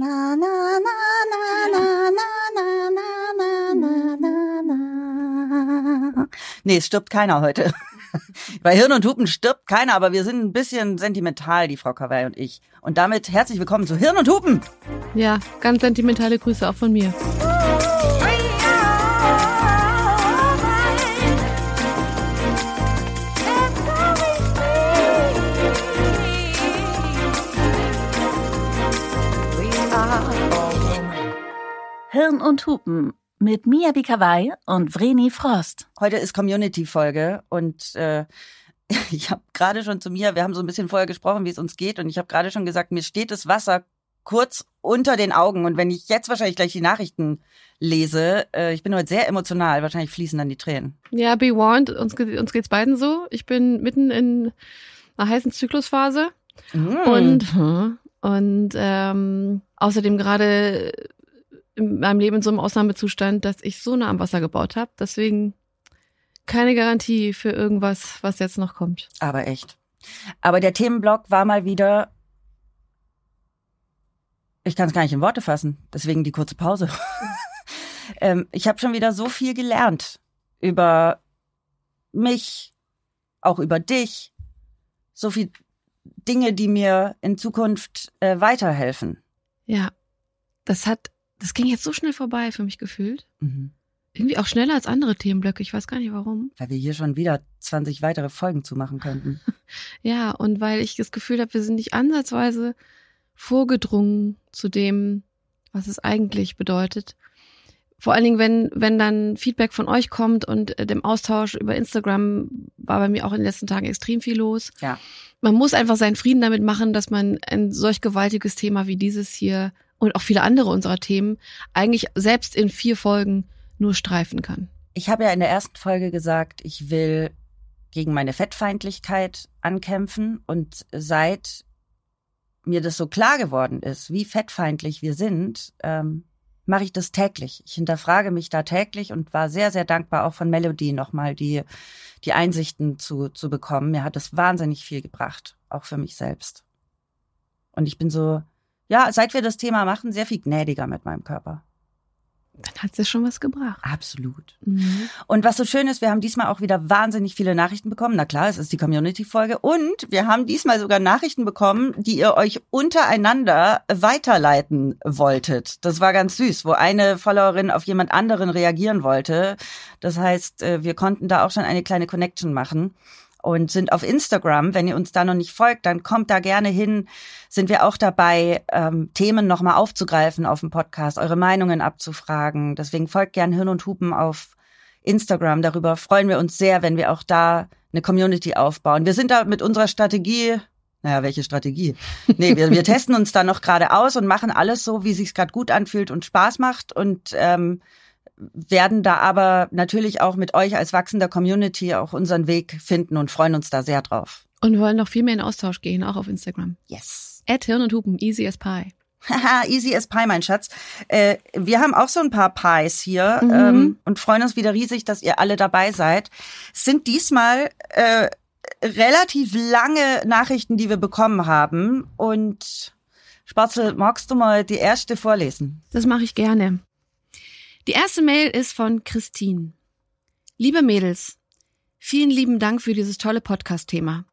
Na, na, na, na, na, na, na, na, na, na, na. Nee, es stirbt keiner heute. Bei Hirn und Hupen stirbt keiner, aber wir sind ein bisschen sentimental, die Frau Kawai und ich. Und damit herzlich willkommen zu Hirn und Hupen. Ja, ganz sentimentale Grüße auch von mir. Hirn und Hupen mit Mia Bikawai und Vreni Frost. Heute ist Community-Folge und äh, ich habe gerade schon zu mir, wir haben so ein bisschen vorher gesprochen, wie es uns geht und ich habe gerade schon gesagt, mir steht das Wasser kurz unter den Augen und wenn ich jetzt wahrscheinlich gleich die Nachrichten lese, äh, ich bin heute sehr emotional, wahrscheinlich fließen dann die Tränen. Ja, be warned, uns, uns geht's beiden so. Ich bin mitten in einer heißen Zyklusphase mm. und hm, und ähm, außerdem gerade in meinem Leben in so einem Ausnahmezustand, dass ich so nah am Wasser gebaut habe. Deswegen keine Garantie für irgendwas, was jetzt noch kommt. Aber echt. Aber der Themenblock war mal wieder. Ich kann es gar nicht in Worte fassen, deswegen die kurze Pause. ähm, ich habe schon wieder so viel gelernt über mich, auch über dich, so viel Dinge, die mir in Zukunft äh, weiterhelfen. Ja, das hat das ging jetzt so schnell vorbei für mich gefühlt. Mhm. Irgendwie auch schneller als andere Themenblöcke. Ich weiß gar nicht warum. Weil wir hier schon wieder 20 weitere Folgen zu machen könnten. ja, und weil ich das Gefühl habe, wir sind nicht ansatzweise vorgedrungen zu dem, was es eigentlich bedeutet. Vor allen Dingen, wenn, wenn dann Feedback von euch kommt und äh, dem Austausch über Instagram war bei mir auch in den letzten Tagen extrem viel los. Ja. Man muss einfach seinen Frieden damit machen, dass man ein solch gewaltiges Thema wie dieses hier und auch viele andere unserer Themen eigentlich selbst in vier Folgen nur streifen kann. Ich habe ja in der ersten Folge gesagt, ich will gegen meine Fettfeindlichkeit ankämpfen und seit mir das so klar geworden ist, wie fettfeindlich wir sind, ähm, mache ich das täglich. Ich hinterfrage mich da täglich und war sehr, sehr dankbar auch von Melody nochmal die, die Einsichten zu, zu bekommen. Mir hat das wahnsinnig viel gebracht, auch für mich selbst. Und ich bin so ja, seit wir das Thema machen, sehr viel gnädiger mit meinem Körper. Dann hat es ja schon was gebracht. Absolut. Mhm. Und was so schön ist, wir haben diesmal auch wieder wahnsinnig viele Nachrichten bekommen. Na klar, es ist die Community-Folge. Und wir haben diesmal sogar Nachrichten bekommen, die ihr euch untereinander weiterleiten wolltet. Das war ganz süß, wo eine Followerin auf jemand anderen reagieren wollte. Das heißt, äh, wir konnten da auch schon eine kleine Connection machen und sind auf Instagram. Wenn ihr uns da noch nicht folgt, dann kommt da gerne hin. Sind wir auch dabei, ähm, Themen nochmal aufzugreifen auf dem Podcast, eure Meinungen abzufragen. Deswegen folgt gern Hirn und Hupen auf Instagram. Darüber freuen wir uns sehr, wenn wir auch da eine Community aufbauen. Wir sind da mit unserer Strategie naja, welche Strategie? Nee, wir, wir testen uns da noch gerade aus und machen alles so, wie sich's gerade gut anfühlt und Spaß macht. Und ähm, werden da aber natürlich auch mit euch als wachsender Community auch unseren Weg finden und freuen uns da sehr drauf. Und wollen noch viel mehr in Austausch gehen, auch auf Instagram. Yes. At Hirn und Hupen, easy as pie. Haha, easy as pie, mein Schatz. Äh, wir haben auch so ein paar Pies hier mhm. ähm, und freuen uns wieder riesig, dass ihr alle dabei seid. Es sind diesmal äh, relativ lange Nachrichten, die wir bekommen haben. Und Spatzel, magst du mal die erste vorlesen? Das mache ich gerne. Die erste Mail ist von Christine. Liebe Mädels, vielen lieben Dank für dieses tolle Podcast-Thema.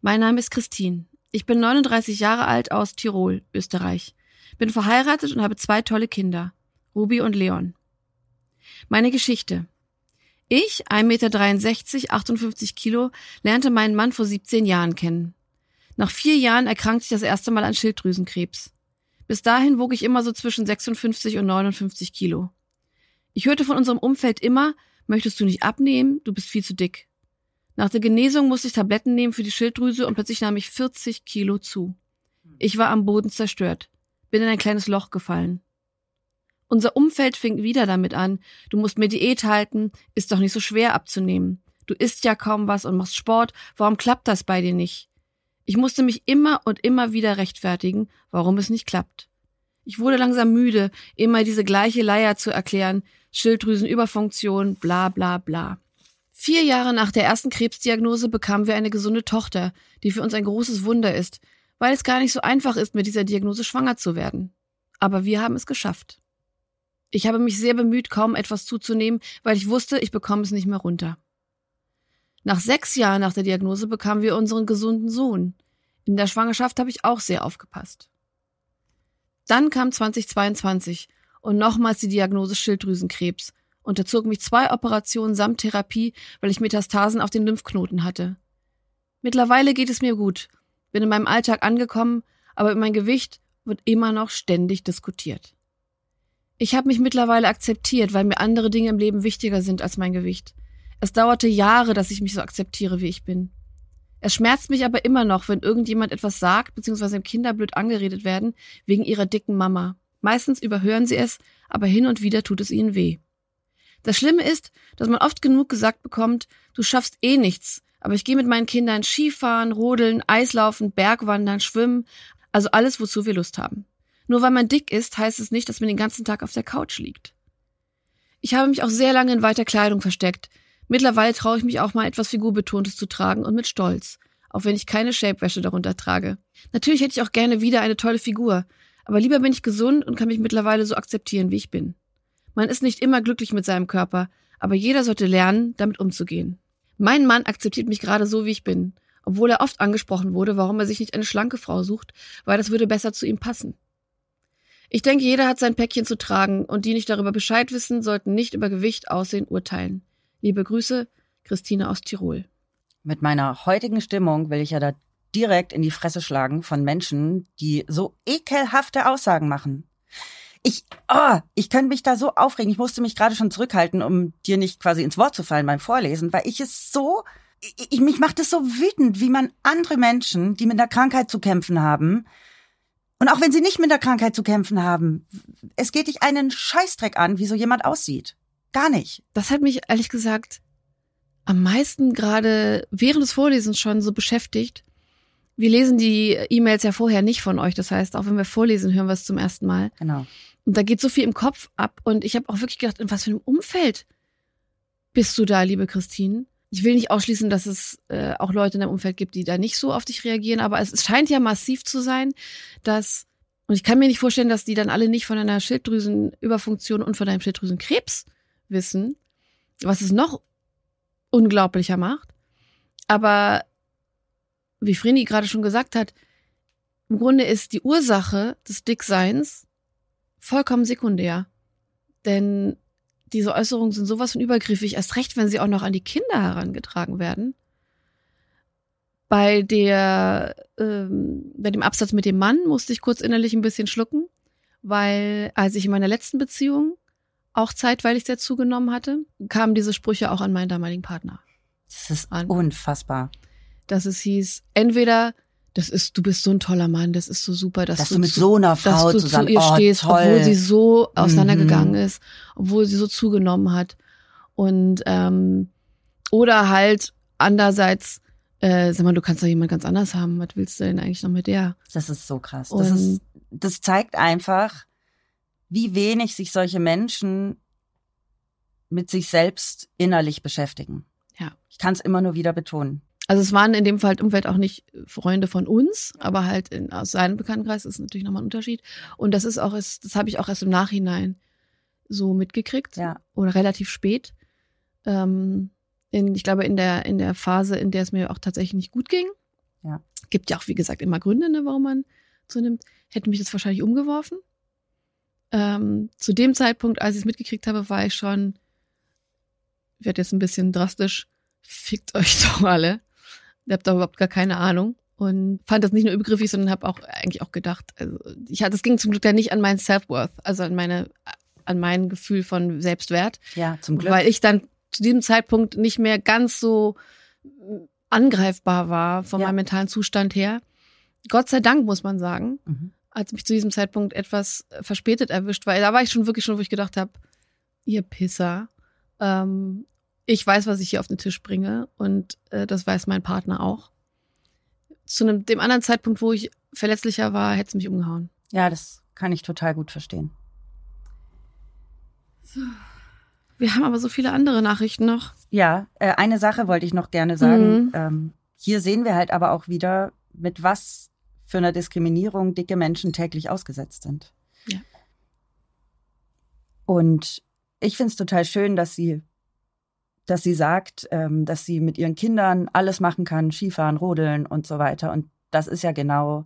Mein Name ist Christine. Ich bin 39 Jahre alt aus Tirol, Österreich. Bin verheiratet und habe zwei tolle Kinder, Ruby und Leon. Meine Geschichte. Ich, 1,63 Meter, 58 Kilo, lernte meinen Mann vor 17 Jahren kennen. Nach vier Jahren erkrankte ich das erste Mal an Schilddrüsenkrebs. Bis dahin wog ich immer so zwischen 56 und 59 Kilo. Ich hörte von unserem Umfeld immer, möchtest du nicht abnehmen, du bist viel zu dick. Nach der Genesung musste ich Tabletten nehmen für die Schilddrüse und plötzlich nahm ich 40 Kilo zu. Ich war am Boden zerstört, bin in ein kleines Loch gefallen. Unser Umfeld fing wieder damit an, du musst mir Diät halten, ist doch nicht so schwer abzunehmen. Du isst ja kaum was und machst Sport, warum klappt das bei dir nicht? Ich musste mich immer und immer wieder rechtfertigen, warum es nicht klappt. Ich wurde langsam müde, immer diese gleiche Leier zu erklären, Schilddrüsenüberfunktion, bla bla bla. Vier Jahre nach der ersten Krebsdiagnose bekamen wir eine gesunde Tochter, die für uns ein großes Wunder ist, weil es gar nicht so einfach ist, mit dieser Diagnose schwanger zu werden. Aber wir haben es geschafft. Ich habe mich sehr bemüht, kaum etwas zuzunehmen, weil ich wusste, ich bekomme es nicht mehr runter. Nach sechs Jahren nach der Diagnose bekamen wir unseren gesunden Sohn. In der Schwangerschaft habe ich auch sehr aufgepasst. Dann kam 2022 und nochmals die Diagnose Schilddrüsenkrebs, unterzog mich zwei Operationen samt Therapie, weil ich Metastasen auf den Lymphknoten hatte. Mittlerweile geht es mir gut, bin in meinem Alltag angekommen, aber mein Gewicht wird immer noch ständig diskutiert. Ich habe mich mittlerweile akzeptiert, weil mir andere Dinge im Leben wichtiger sind als mein Gewicht. Es dauerte Jahre, dass ich mich so akzeptiere, wie ich bin. Es schmerzt mich aber immer noch, wenn irgendjemand etwas sagt, beziehungsweise Kinder blöd angeredet werden, wegen ihrer dicken Mama. Meistens überhören sie es, aber hin und wieder tut es ihnen weh. Das Schlimme ist, dass man oft genug gesagt bekommt, du schaffst eh nichts, aber ich gehe mit meinen Kindern Skifahren, Rodeln, Eislaufen, Bergwandern, Schwimmen, also alles, wozu wir Lust haben. Nur weil man dick ist, heißt es nicht, dass man den ganzen Tag auf der Couch liegt. Ich habe mich auch sehr lange in weiter Kleidung versteckt. Mittlerweile traue ich mich auch mal etwas Figurbetontes zu tragen und mit Stolz, auch wenn ich keine Shapewäsche darunter trage. Natürlich hätte ich auch gerne wieder eine tolle Figur, aber lieber bin ich gesund und kann mich mittlerweile so akzeptieren, wie ich bin. Man ist nicht immer glücklich mit seinem Körper, aber jeder sollte lernen, damit umzugehen. Mein Mann akzeptiert mich gerade so, wie ich bin, obwohl er oft angesprochen wurde, warum er sich nicht eine schlanke Frau sucht, weil das würde besser zu ihm passen. Ich denke, jeder hat sein Päckchen zu tragen und die nicht darüber Bescheid wissen, sollten nicht über Gewicht, Aussehen urteilen. Liebe Grüße, Christine aus Tirol. Mit meiner heutigen Stimmung will ich ja da direkt in die Fresse schlagen von Menschen, die so ekelhafte Aussagen machen. Ich, oh, ich könnte mich da so aufregen. Ich musste mich gerade schon zurückhalten, um dir nicht quasi ins Wort zu fallen beim Vorlesen, weil ich es so, ich, mich macht es so wütend, wie man andere Menschen, die mit einer Krankheit zu kämpfen haben, und auch wenn sie nicht mit der Krankheit zu kämpfen haben, es geht dich einen Scheißdreck an, wie so jemand aussieht. Gar nicht. Das hat mich ehrlich gesagt am meisten gerade während des Vorlesens schon so beschäftigt. Wir lesen die E-Mails ja vorher nicht von euch. Das heißt, auch wenn wir vorlesen, hören wir es zum ersten Mal. Genau. Und da geht so viel im Kopf ab. Und ich habe auch wirklich gedacht, in was für einem Umfeld bist du da, liebe Christine? ich will nicht ausschließen, dass es äh, auch Leute in deinem Umfeld gibt, die da nicht so auf dich reagieren, aber es, es scheint ja massiv zu sein, dass, und ich kann mir nicht vorstellen, dass die dann alle nicht von einer Schilddrüsenüberfunktion und von einem Schilddrüsenkrebs wissen, was es noch unglaublicher macht. Aber wie Vreni gerade schon gesagt hat, im Grunde ist die Ursache des Dickseins vollkommen sekundär. Denn diese Äußerungen sind sowas von übergriffig, erst recht, wenn sie auch noch an die Kinder herangetragen werden. Bei der, ähm, bei dem Absatz mit dem Mann musste ich kurz innerlich ein bisschen schlucken, weil als ich in meiner letzten Beziehung auch zeitweilig sehr zugenommen hatte, kamen diese Sprüche auch an meinen damaligen Partner. Das ist an. unfassbar. Dass es hieß, entweder das ist, du bist so ein toller Mann, das ist so super, dass, dass du, mit so einer Frau dass du zusammen zu ihr oh, stehst, toll. obwohl sie so auseinandergegangen Mhm. ist, obwohl sie so zugenommen hat. Und ähm, oder halt andererseits, äh, sag mal, du kannst doch jemand ganz anders haben. Was willst du denn eigentlich noch mit der? Das ist so krass. Das, Und- ist, das zeigt einfach, wie wenig sich solche Menschen mit sich selbst innerlich beschäftigen. Ja. Ich kann es immer nur wieder betonen. Also es waren in dem Fall Umfeld auch nicht Freunde von uns, aber halt in, aus seinem Bekanntenkreis ist natürlich nochmal ein Unterschied. Und das ist auch, erst, das habe ich auch erst im Nachhinein so mitgekriegt Ja. oder relativ spät. Ähm, in, ich glaube, in der, in der Phase, in der es mir auch tatsächlich nicht gut ging. Ja. Gibt ja auch, wie gesagt, immer Gründe, ne, warum man zunimmt. Hätte mich das wahrscheinlich umgeworfen. Ähm, zu dem Zeitpunkt, als ich es mitgekriegt habe, war ich schon, ich werde jetzt ein bisschen drastisch, fickt euch doch alle. Ihr habt da überhaupt gar keine Ahnung. Und fand das nicht nur übergriffig, sondern habe auch eigentlich auch gedacht, also ich hatte, es ging zum Glück ja nicht an meinen Self-Worth, also an meine, an mein Gefühl von Selbstwert, Ja, zum Glück. weil ich dann zu diesem Zeitpunkt nicht mehr ganz so angreifbar war von Ja. meinem mentalen Zustand her. Gott sei Dank, muss man sagen, Mhm. als mich zu diesem Zeitpunkt etwas äh, verspätet erwischt war. Da war ich schon wirklich schon, wo ich gedacht habe, ihr Pisser, ähm, ich weiß, was ich hier auf den Tisch bringe und äh, das weiß mein Partner auch. Zu einem, dem anderen Zeitpunkt, wo ich verletzlicher war, hätte es mich umgehauen. Ja, das kann ich total gut verstehen. Wir haben aber so viele andere Nachrichten noch. Ja, äh, eine Sache wollte ich noch gerne sagen. Mhm. Ähm, hier sehen wir halt aber auch wieder, mit was für einer Diskriminierung dicke Menschen täglich ausgesetzt sind. Ja. Und ich finde es total schön, dass sie, dass sie sagt, ähm, dass sie mit ihren Kindern alles machen kann, Skifahren, Rodeln und so weiter. Und das ist ja genau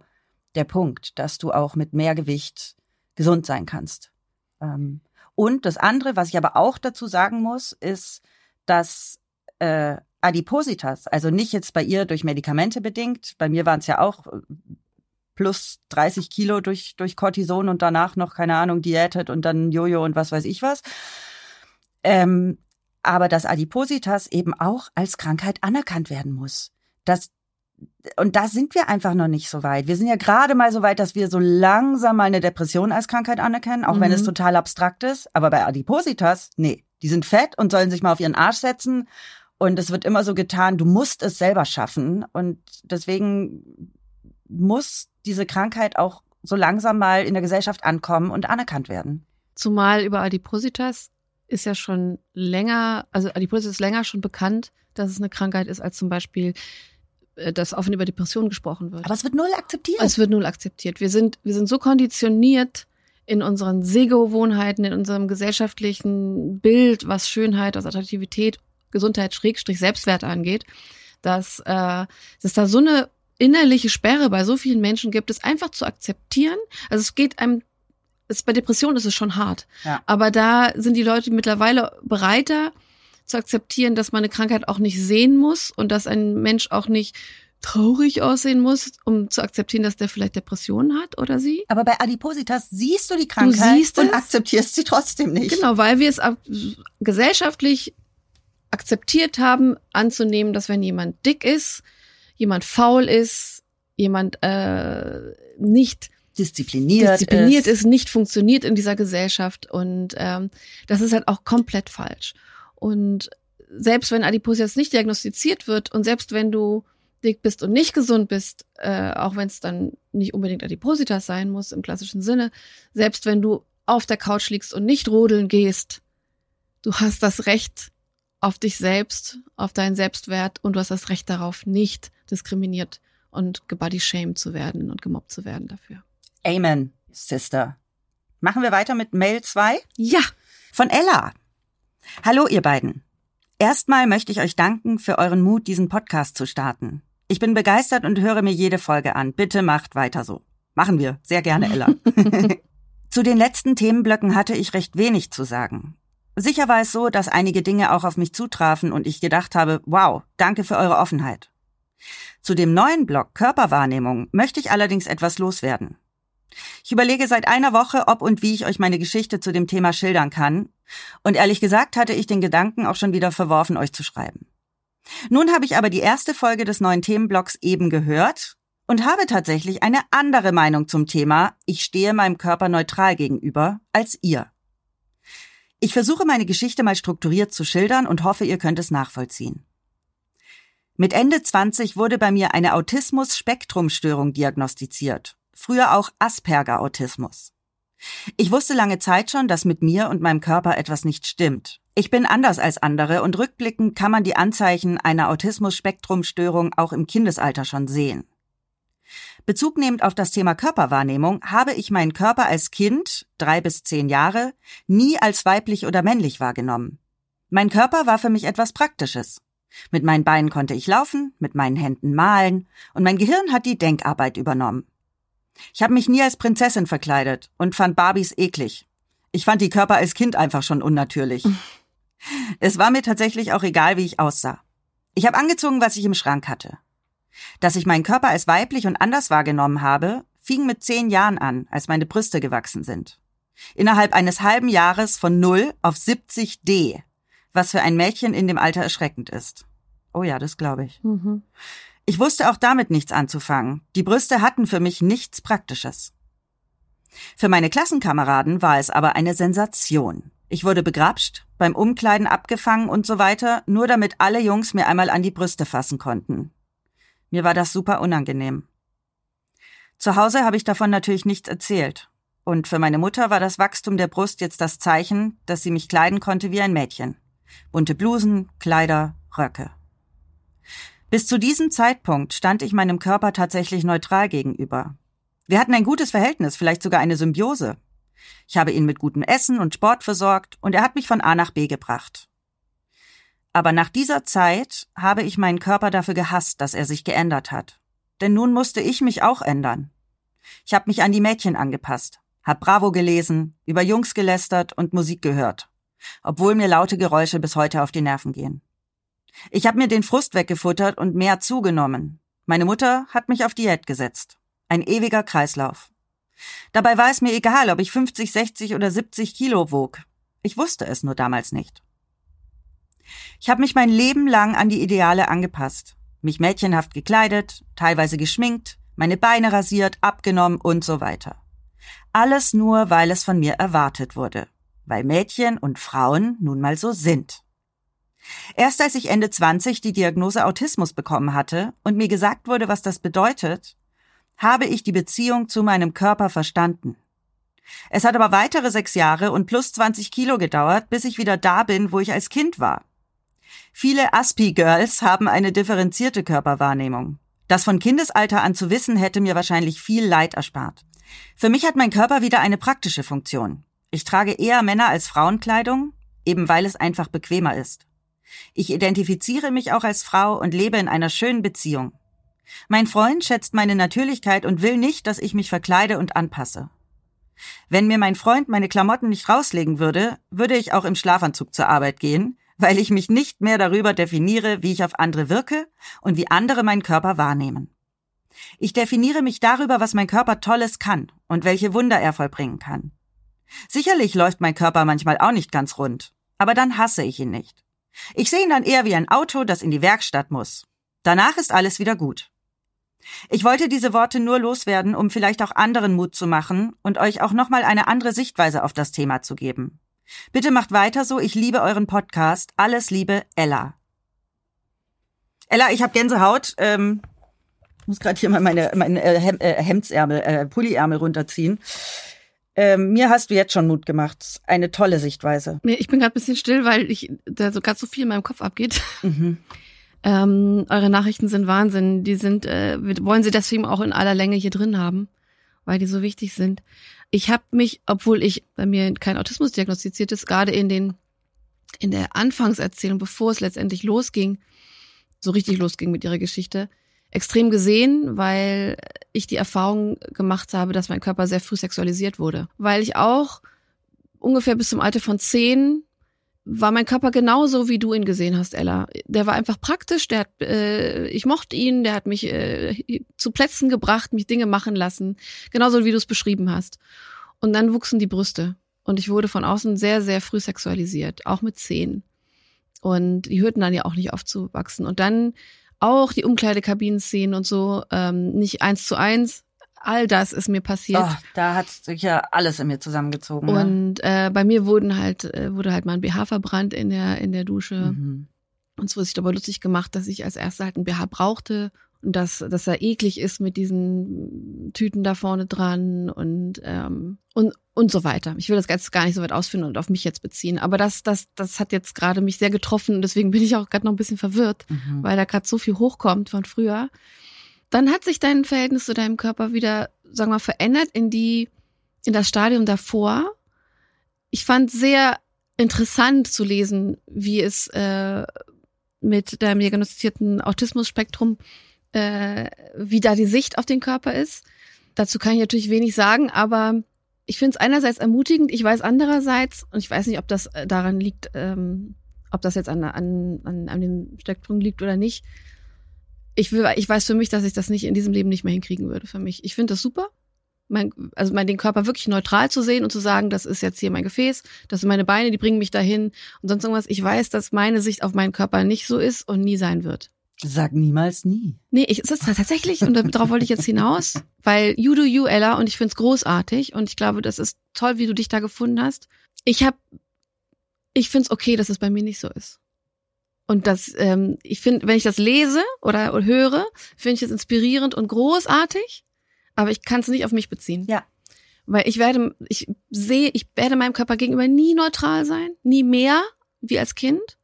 der Punkt, dass du auch mit mehr Gewicht gesund sein kannst. Ähm, und das andere, was ich aber auch dazu sagen muss, ist, dass äh, Adipositas, also nicht jetzt bei ihr durch Medikamente bedingt, bei mir waren es ja auch äh, plus 30 Kilo durch, durch Cortison und danach noch, keine Ahnung, diätet und dann Jojo und was weiß ich was. Ähm, aber dass Adipositas eben auch als Krankheit anerkannt werden muss. Das, und da sind wir einfach noch nicht so weit. Wir sind ja gerade mal so weit, dass wir so langsam mal eine Depression als Krankheit anerkennen, auch mhm. wenn es mhm. total abstrakt ist. Aber bei Adipositas, nee, die sind fett und sollen sich mal auf ihren Arsch setzen. Und es wird immer so getan, du musst es selber schaffen. Und deswegen muss diese Krankheit auch so langsam mal in der Gesellschaft ankommen und anerkannt werden. Zumal über Adipositas ist ja schon länger, also Adipositas ist länger schon bekannt, dass es eine Krankheit ist, als zum Beispiel äh, dass offen über Depressionen gesprochen wird. Aber es wird null akzeptiert. Es wird null akzeptiert. Wir sind, wir sind so konditioniert in unseren Sehgewohnheiten, in unserem gesellschaftlichen Bild, was Schönheit, was Attraktivität, Gesundheit, Schrägstrich, Selbstwert angeht, dass, äh, dass es da so eine innerliche Sperre bei so vielen Menschen gibt, es einfach zu akzeptieren. Also es geht einem, es, bei Depressionen ist es schon hart. Ja. Aber da sind die Leute mittlerweile bereiter, zu akzeptieren, dass man eine Krankheit auch nicht sehen muss und dass ein Mensch auch nicht traurig aussehen muss, um zu akzeptieren, dass der vielleicht Depressionen hat oder sie. Aber bei Adipositas siehst du die Krankheit du siehst und es. akzeptierst sie trotzdem nicht. Genau, weil wir es gesellschaftlich akzeptiert haben, anzunehmen, dass wenn jemand dick ist, jemand faul ist, jemand äh, nicht diszipliniert, diszipliniert ist. ist, nicht funktioniert in dieser Gesellschaft und ähm, das ist halt auch komplett falsch. Und selbst wenn Adipositas nicht diagnostiziert wird und selbst wenn du dick bist und nicht gesund bist, äh, auch wenn es dann nicht unbedingt Adipositas sein muss im klassischen Sinne, selbst wenn du auf der Couch liegst und nicht rodeln gehst, du hast das Recht auf dich selbst, auf deinen Selbstwert und du hast das Recht darauf, nicht diskriminiert und gebody-shamed zu werden und gemobbt zu werden dafür. Amen, Sister. Machen wir weiter mit Mail 2? Ja. Von Ella. Hallo, ihr beiden. Erstmal möchte ich euch danken für euren Mut, diesen Podcast zu starten. Ich bin begeistert und höre mir jede Folge an. Bitte macht weiter so. Machen wir. Sehr gerne, Ella. zu den letzten Themenblöcken hatte ich recht wenig zu sagen. Sicher war es so, dass einige Dinge auch auf mich zutrafen und ich gedacht habe, wow, danke für eure Offenheit. Zu dem neuen Blog Körperwahrnehmung möchte ich allerdings etwas loswerden. Ich überlege seit einer Woche, ob und wie ich euch meine Geschichte zu dem Thema schildern kann. Und ehrlich gesagt hatte ich den Gedanken auch schon wieder verworfen, euch zu schreiben. Nun habe ich aber die erste Folge des neuen Themenblocks eben gehört und habe tatsächlich eine andere Meinung zum Thema Ich stehe meinem Körper neutral gegenüber als ihr. Ich versuche meine Geschichte mal strukturiert zu schildern und hoffe, ihr könnt es nachvollziehen. Mit Ende 20 wurde bei mir eine Autismus-Spektrumstörung diagnostiziert früher auch Asperger-Autismus. Ich wusste lange Zeit schon, dass mit mir und meinem Körper etwas nicht stimmt. Ich bin anders als andere und rückblickend kann man die Anzeichen einer Autismus-Spektrumstörung auch im Kindesalter schon sehen. Bezug nehmend auf das Thema Körperwahrnehmung habe ich meinen Körper als Kind, drei bis zehn Jahre, nie als weiblich oder männlich wahrgenommen. Mein Körper war für mich etwas Praktisches. Mit meinen Beinen konnte ich laufen, mit meinen Händen malen, und mein Gehirn hat die Denkarbeit übernommen. Ich habe mich nie als Prinzessin verkleidet und fand Barbies eklig. Ich fand die Körper als Kind einfach schon unnatürlich. es war mir tatsächlich auch egal, wie ich aussah. Ich habe angezogen, was ich im Schrank hatte. Dass ich meinen Körper als weiblich und anders wahrgenommen habe, fing mit zehn Jahren an, als meine Brüste gewachsen sind. Innerhalb eines halben Jahres von 0 auf 70 D, was für ein Mädchen in dem Alter erschreckend ist. Oh ja, das glaube ich. Mhm. Ich wusste auch damit nichts anzufangen. Die Brüste hatten für mich nichts Praktisches. Für meine Klassenkameraden war es aber eine Sensation. Ich wurde begrapscht, beim Umkleiden abgefangen und so weiter, nur damit alle Jungs mir einmal an die Brüste fassen konnten. Mir war das super unangenehm. Zu Hause habe ich davon natürlich nichts erzählt. Und für meine Mutter war das Wachstum der Brust jetzt das Zeichen, dass sie mich kleiden konnte wie ein Mädchen. Bunte Blusen, Kleider, Röcke. Bis zu diesem Zeitpunkt stand ich meinem Körper tatsächlich neutral gegenüber. Wir hatten ein gutes Verhältnis, vielleicht sogar eine Symbiose. Ich habe ihn mit gutem Essen und Sport versorgt und er hat mich von A nach B gebracht. Aber nach dieser Zeit habe ich meinen Körper dafür gehasst, dass er sich geändert hat. Denn nun musste ich mich auch ändern. Ich habe mich an die Mädchen angepasst, hab Bravo gelesen, über Jungs gelästert und Musik gehört, obwohl mir laute Geräusche bis heute auf die Nerven gehen. Ich habe mir den Frust weggefuttert und mehr zugenommen. Meine Mutter hat mich auf Diät gesetzt. Ein ewiger Kreislauf. Dabei war es mir egal, ob ich 50, 60 oder 70 Kilo wog. Ich wusste es nur damals nicht. Ich habe mich mein Leben lang an die Ideale angepasst, mich mädchenhaft gekleidet, teilweise geschminkt, meine Beine rasiert, abgenommen und so weiter. Alles nur, weil es von mir erwartet wurde, weil Mädchen und Frauen nun mal so sind. Erst als ich Ende 20 die Diagnose Autismus bekommen hatte und mir gesagt wurde, was das bedeutet, habe ich die Beziehung zu meinem Körper verstanden. Es hat aber weitere sechs Jahre und plus 20 Kilo gedauert, bis ich wieder da bin, wo ich als Kind war. Viele Aspi-Girls haben eine differenzierte Körperwahrnehmung. Das von Kindesalter an zu wissen, hätte mir wahrscheinlich viel Leid erspart. Für mich hat mein Körper wieder eine praktische Funktion. Ich trage eher Männer als Frauenkleidung, eben weil es einfach bequemer ist. Ich identifiziere mich auch als Frau und lebe in einer schönen Beziehung. Mein Freund schätzt meine Natürlichkeit und will nicht, dass ich mich verkleide und anpasse. Wenn mir mein Freund meine Klamotten nicht rauslegen würde, würde ich auch im Schlafanzug zur Arbeit gehen, weil ich mich nicht mehr darüber definiere, wie ich auf andere wirke und wie andere meinen Körper wahrnehmen. Ich definiere mich darüber, was mein Körper Tolles kann und welche Wunder er vollbringen kann. Sicherlich läuft mein Körper manchmal auch nicht ganz rund, aber dann hasse ich ihn nicht. Ich sehe ihn dann eher wie ein Auto, das in die Werkstatt muss. Danach ist alles wieder gut. Ich wollte diese Worte nur loswerden, um vielleicht auch anderen Mut zu machen und euch auch nochmal eine andere Sichtweise auf das Thema zu geben. Bitte macht weiter so, ich liebe euren Podcast. Alles Liebe, Ella. Ella, ich habe Gänsehaut. Ähm, muss gerade hier mal meine, meine äh, äh, Hemdsärmel, äh, Pulliärmel runterziehen. Ähm, mir hast du jetzt schon Mut gemacht. Eine tolle Sichtweise. Ich bin gerade ein bisschen still, weil ich da so ganz so viel in meinem Kopf abgeht. Mhm. Ähm, eure Nachrichten sind Wahnsinn. Die sind, äh, wir wollen sie deswegen auch in aller Länge hier drin haben, weil die so wichtig sind. Ich habe mich, obwohl ich bei mir kein Autismus diagnostiziert ist, gerade in den in der Anfangserzählung, bevor es letztendlich losging, so richtig losging mit ihrer Geschichte, extrem gesehen, weil ich die Erfahrung gemacht habe, dass mein Körper sehr früh sexualisiert wurde. Weil ich auch ungefähr bis zum Alter von zehn war mein Körper genauso, wie du ihn gesehen hast, Ella. Der war einfach praktisch, der hat, äh, ich mochte ihn, der hat mich äh, zu Plätzen gebracht, mich Dinge machen lassen, genauso wie du es beschrieben hast. Und dann wuchsen die Brüste und ich wurde von außen sehr, sehr früh sexualisiert, auch mit zehn. Und die hörten dann ja auch nicht aufzuwachsen. Und dann auch die Umkleidekabinen-Szenen und so, ähm, nicht eins zu eins, all das ist mir passiert. Oh, da hat sich ja alles in mir zusammengezogen. Und äh, bei mir wurden halt, äh, wurde halt mal ein BH verbrannt in der, in der Dusche. Mhm. Und es wurde sich dabei lustig gemacht, dass ich als Erste halt ein BH brauchte dass, dass er eklig ist mit diesen Tüten da vorne dran und, ähm, und, und so weiter. Ich will das jetzt gar nicht so weit ausführen und auf mich jetzt beziehen. Aber das, das, das hat jetzt gerade mich sehr getroffen und deswegen bin ich auch gerade noch ein bisschen verwirrt, mhm. weil da gerade so viel hochkommt von früher. Dann hat sich dein Verhältnis zu deinem Körper wieder, sagen wir mal, verändert in die, in das Stadium davor. Ich fand sehr interessant zu lesen, wie es äh, mit deinem diagnostizierten Autismus-Spektrum, äh, wie da die Sicht auf den Körper ist. Dazu kann ich natürlich wenig sagen, aber ich finde es einerseits ermutigend, ich weiß andererseits, und ich weiß nicht, ob das äh, daran liegt, ähm, ob das jetzt an, an, an, an dem Spektrum liegt oder nicht, ich will, ich weiß für mich, dass ich das nicht in diesem Leben nicht mehr hinkriegen würde für mich. Ich finde das super. Mein, also mein, den Körper wirklich neutral zu sehen und zu sagen, das ist jetzt hier mein Gefäß, das sind meine Beine, die bringen mich dahin und sonst irgendwas. Ich weiß, dass meine Sicht auf meinen Körper nicht so ist und nie sein wird. Sag niemals nie. Nee, ich, es ist tatsächlich, und darauf wollte ich jetzt hinaus, weil you do you, Ella, und ich find's großartig und ich glaube, das ist toll, wie du dich da gefunden hast. Ich hab, ich find's okay, dass es bei mir nicht so ist. Und das, ähm, ich finde, wenn ich das lese oder, oder höre, finde ich es inspirierend und großartig, aber ich kann es nicht auf mich beziehen. Ja. Weil ich werde, ich sehe, ich werde meinem Körper gegenüber nie neutral sein, nie mehr wie als Kind.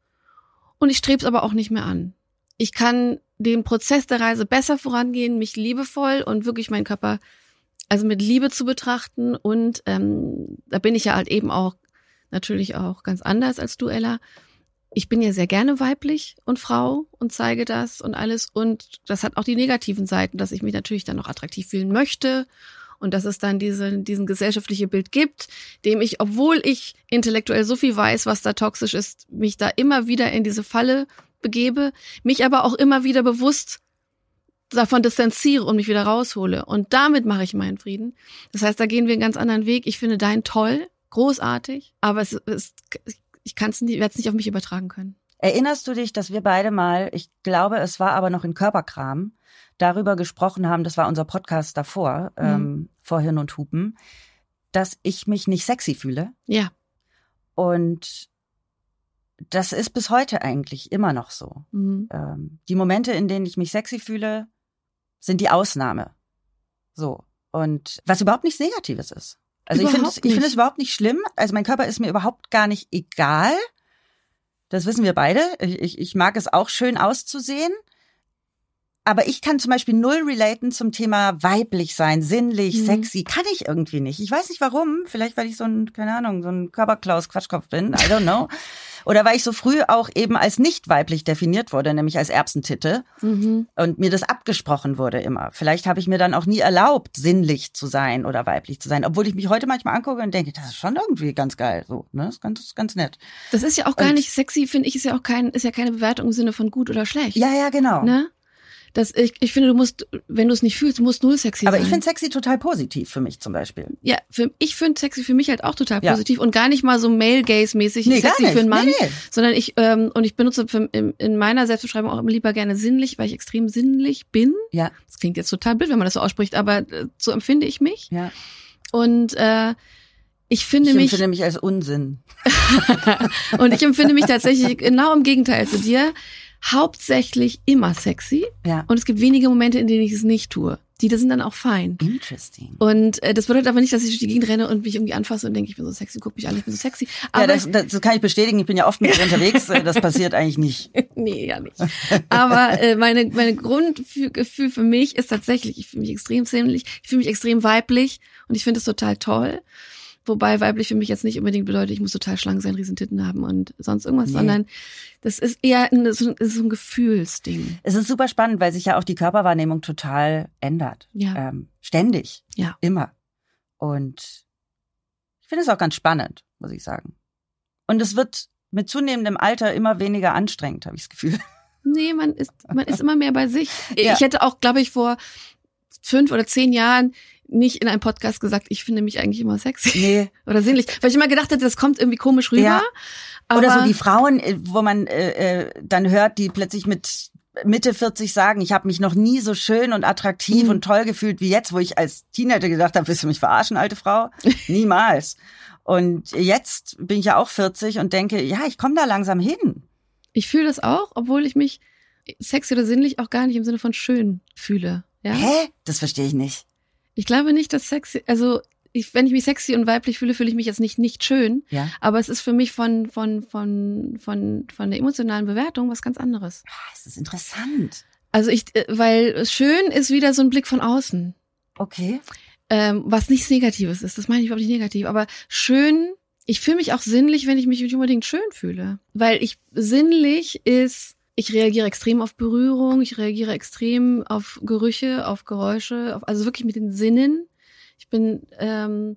Und ich strebe es aber auch nicht mehr an. Ich kann den Prozess der Reise besser vorangehen, mich liebevoll und wirklich meinen Körper also mit Liebe zu betrachten und ähm, da bin ich ja halt eben auch natürlich auch ganz anders als du, Ella. Ich bin ja sehr gerne weiblich und Frau und zeige das und alles und das hat auch die negativen Seiten, dass ich mich natürlich dann noch attraktiv fühlen möchte und dass es dann diese, diesen gesellschaftliche Bild gibt, dem ich, obwohl ich intellektuell so viel weiß, was da toxisch ist, mich da immer wieder in diese Falle begebe, mich aber auch immer wieder bewusst davon distanziere und mich wieder raushole. Und damit mache ich meinen Frieden. Das heißt, da gehen wir einen ganz anderen Weg. Ich finde deinen toll, großartig, aber es ist, ich kann es nicht, werde es nicht auf mich übertragen können. Erinnerst du dich, dass wir beide mal, ich glaube, es war aber noch in Körperkram, darüber gesprochen haben, das war unser Podcast davor, mhm. ähm, vor Hirn und Hupen, dass ich mich nicht sexy fühle. Ja. Und das ist bis heute eigentlich immer noch so. Mhm. Ähm, die Momente, in denen ich mich sexy fühle, sind die Ausnahme. So. Und was überhaupt nichts Negatives ist. Also überhaupt ich finde ich es überhaupt nicht schlimm. Also mein Körper ist mir überhaupt gar nicht egal. Das wissen wir beide. Ich, ich mag es auch schön auszusehen. Aber ich kann zum Beispiel null relaten zum Thema weiblich sein, sinnlich, mhm. sexy. Kann ich irgendwie nicht. Ich weiß nicht warum. Vielleicht, weil ich so ein, keine Ahnung, so ein Körperklaus Quatschkopf bin. I don't know. Oder weil ich so früh auch eben als nicht weiblich definiert wurde, nämlich als Erbsentitte. Mhm. Und mir das abgesprochen wurde immer. Vielleicht habe ich mir dann auch nie erlaubt, sinnlich zu sein oder weiblich zu sein. Obwohl ich mich heute manchmal angucke und denke, das ist schon irgendwie ganz geil. So, ne? Das ist ganz, ganz nett. Das ist ja auch gar und, nicht sexy, finde ich, ist ja auch kein, ist ja keine Bewertung im Sinne von gut oder schlecht. Ja, ja, genau. Ne? Dass ich, ich finde, du musst, wenn du es nicht fühlst, musst null sexy Aber sein. Aber ich finde sexy total positiv für mich zum Beispiel. Ja, für, ich finde sexy für mich halt auch total positiv ja. und gar nicht mal so Male-Gaze-mäßig nee, sexy für einen Mann, nee, nee. sondern ich, ähm, und ich benutze für, in, in meiner Selbstbeschreibung auch immer lieber gerne sinnlich, weil ich extrem sinnlich bin. Ja. Das klingt jetzt total blöd, wenn man das so ausspricht, aber äh, so empfinde ich mich. Ja. Und äh, ich finde ich mich. Ich empfinde mich als Unsinn. und ich empfinde mich tatsächlich genau im Gegenteil zu dir hauptsächlich immer sexy. Ja. Und es gibt wenige Momente, in denen ich es nicht tue. Die das sind dann auch fein. Interesting. Und äh, das bedeutet aber nicht, dass ich durch die Gegend renne und mich irgendwie anfasse und denke, ich bin so sexy, guck mich an, ich bin so sexy. Aber ja, das, das kann ich bestätigen. Ich bin ja oft mit dir unterwegs. Das passiert eigentlich nicht. nee, ja nicht. Aber äh, meine, meine Grundgefühl für mich ist tatsächlich, ich fühle mich extrem sinnlich, ich fühle mich extrem weiblich und ich finde es total toll. Wobei weiblich für mich jetzt nicht unbedingt bedeutet, ich muss total schlank sein, Riesentitten haben und sonst irgendwas, nee. sondern das ist eher ein, so, so ein Gefühlsding. Es ist super spannend, weil sich ja auch die Körperwahrnehmung total ändert. Ja. Ähm, ständig. Ja. Immer. Und ich finde es auch ganz spannend, muss ich sagen. Und es wird mit zunehmendem Alter immer weniger anstrengend, habe ich das Gefühl. Nee, man ist, man ist immer mehr bei sich. Ja. Ich hätte auch, glaube ich, vor fünf oder zehn Jahren nicht in einem Podcast gesagt, ich finde mich eigentlich immer sexy nee. oder sinnlich, weil ich immer gedacht hätte, das kommt irgendwie komisch rüber. Ja. Oder so die Frauen, äh, wo man äh, äh, dann hört, die plötzlich mit Mitte 40 sagen, ich habe mich noch nie so schön und attraktiv mhm. und toll gefühlt wie jetzt, wo ich als Teenager gedacht habe, willst du mich verarschen, alte Frau? Niemals. Und jetzt bin ich ja auch 40 und denke, ja, ich komme da langsam hin. Ich fühle das auch, obwohl ich mich sexy oder sinnlich auch gar nicht im Sinne von schön fühle. Ja? Hä? Das verstehe ich nicht. Ich glaube nicht, dass sexy, also ich, wenn ich mich sexy und weiblich fühle, fühle ich mich jetzt nicht nicht schön. Ja. Aber es ist für mich von von von von von der emotionalen Bewertung was ganz anderes. Ah, das ist interessant. Also ich, äh, weil schön ist wieder so ein Blick von außen. Okay. Ähm, was nichts Negatives ist. Das meine ich überhaupt nicht negativ. Aber schön, ich fühle mich auch sinnlich, wenn ich mich nicht unbedingt schön fühle. Weil ich sinnlich ist ich reagiere extrem auf Berührung, ich reagiere extrem auf Gerüche, auf Geräusche, auf, also wirklich mit den Sinnen. Ich bin, ähm,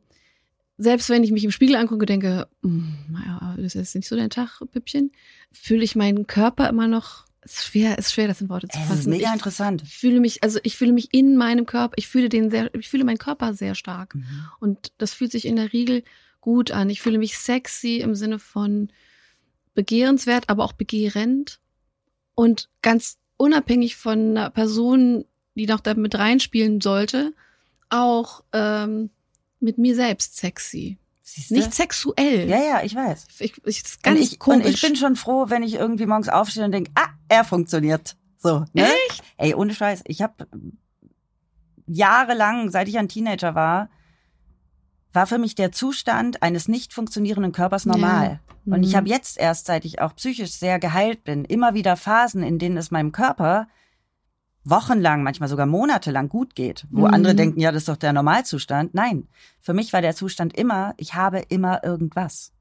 selbst wenn ich mich im Spiegel angucke, denke, hm, naja, das ist nicht so dein Tag, Püppchen, fühle ich meinen Körper immer noch ist schwer, ist schwer, das in Worte zu fassen. Das ist mega interessant. Ich fühle mich, also ich fühle mich in meinem Körper, ich fühle den sehr, ich fühle meinen Körper sehr stark. Mhm. Und das fühlt sich in der Regel gut an. Ich fühle mich sexy im Sinne von begehrenswert, aber auch begehrend. Und ganz unabhängig von einer Person, die noch da mit reinspielen sollte, auch ähm, mit mir selbst sexy. Siehste? Nicht sexuell. Ja, ja, ich weiß. Ich, ich, ist ganz und ich, komisch. Und ich bin schon froh, wenn ich irgendwie morgens aufstehe und denke, ah, er funktioniert. So, ne? Echt? Ey, ohne Scheiß. Ich habe jahrelang, seit ich ein Teenager war, war für mich der Zustand eines nicht funktionierenden Körpers normal. Ja. Und ich mhm. habe jetzt erst, seit ich auch psychisch sehr geheilt bin, immer wieder Phasen, in denen es meinem Körper wochenlang, manchmal sogar monatelang gut geht, wo Mhm. andere denken, ja, das ist doch der Normalzustand. Nein, für mich war der Zustand immer, ich habe immer irgendwas.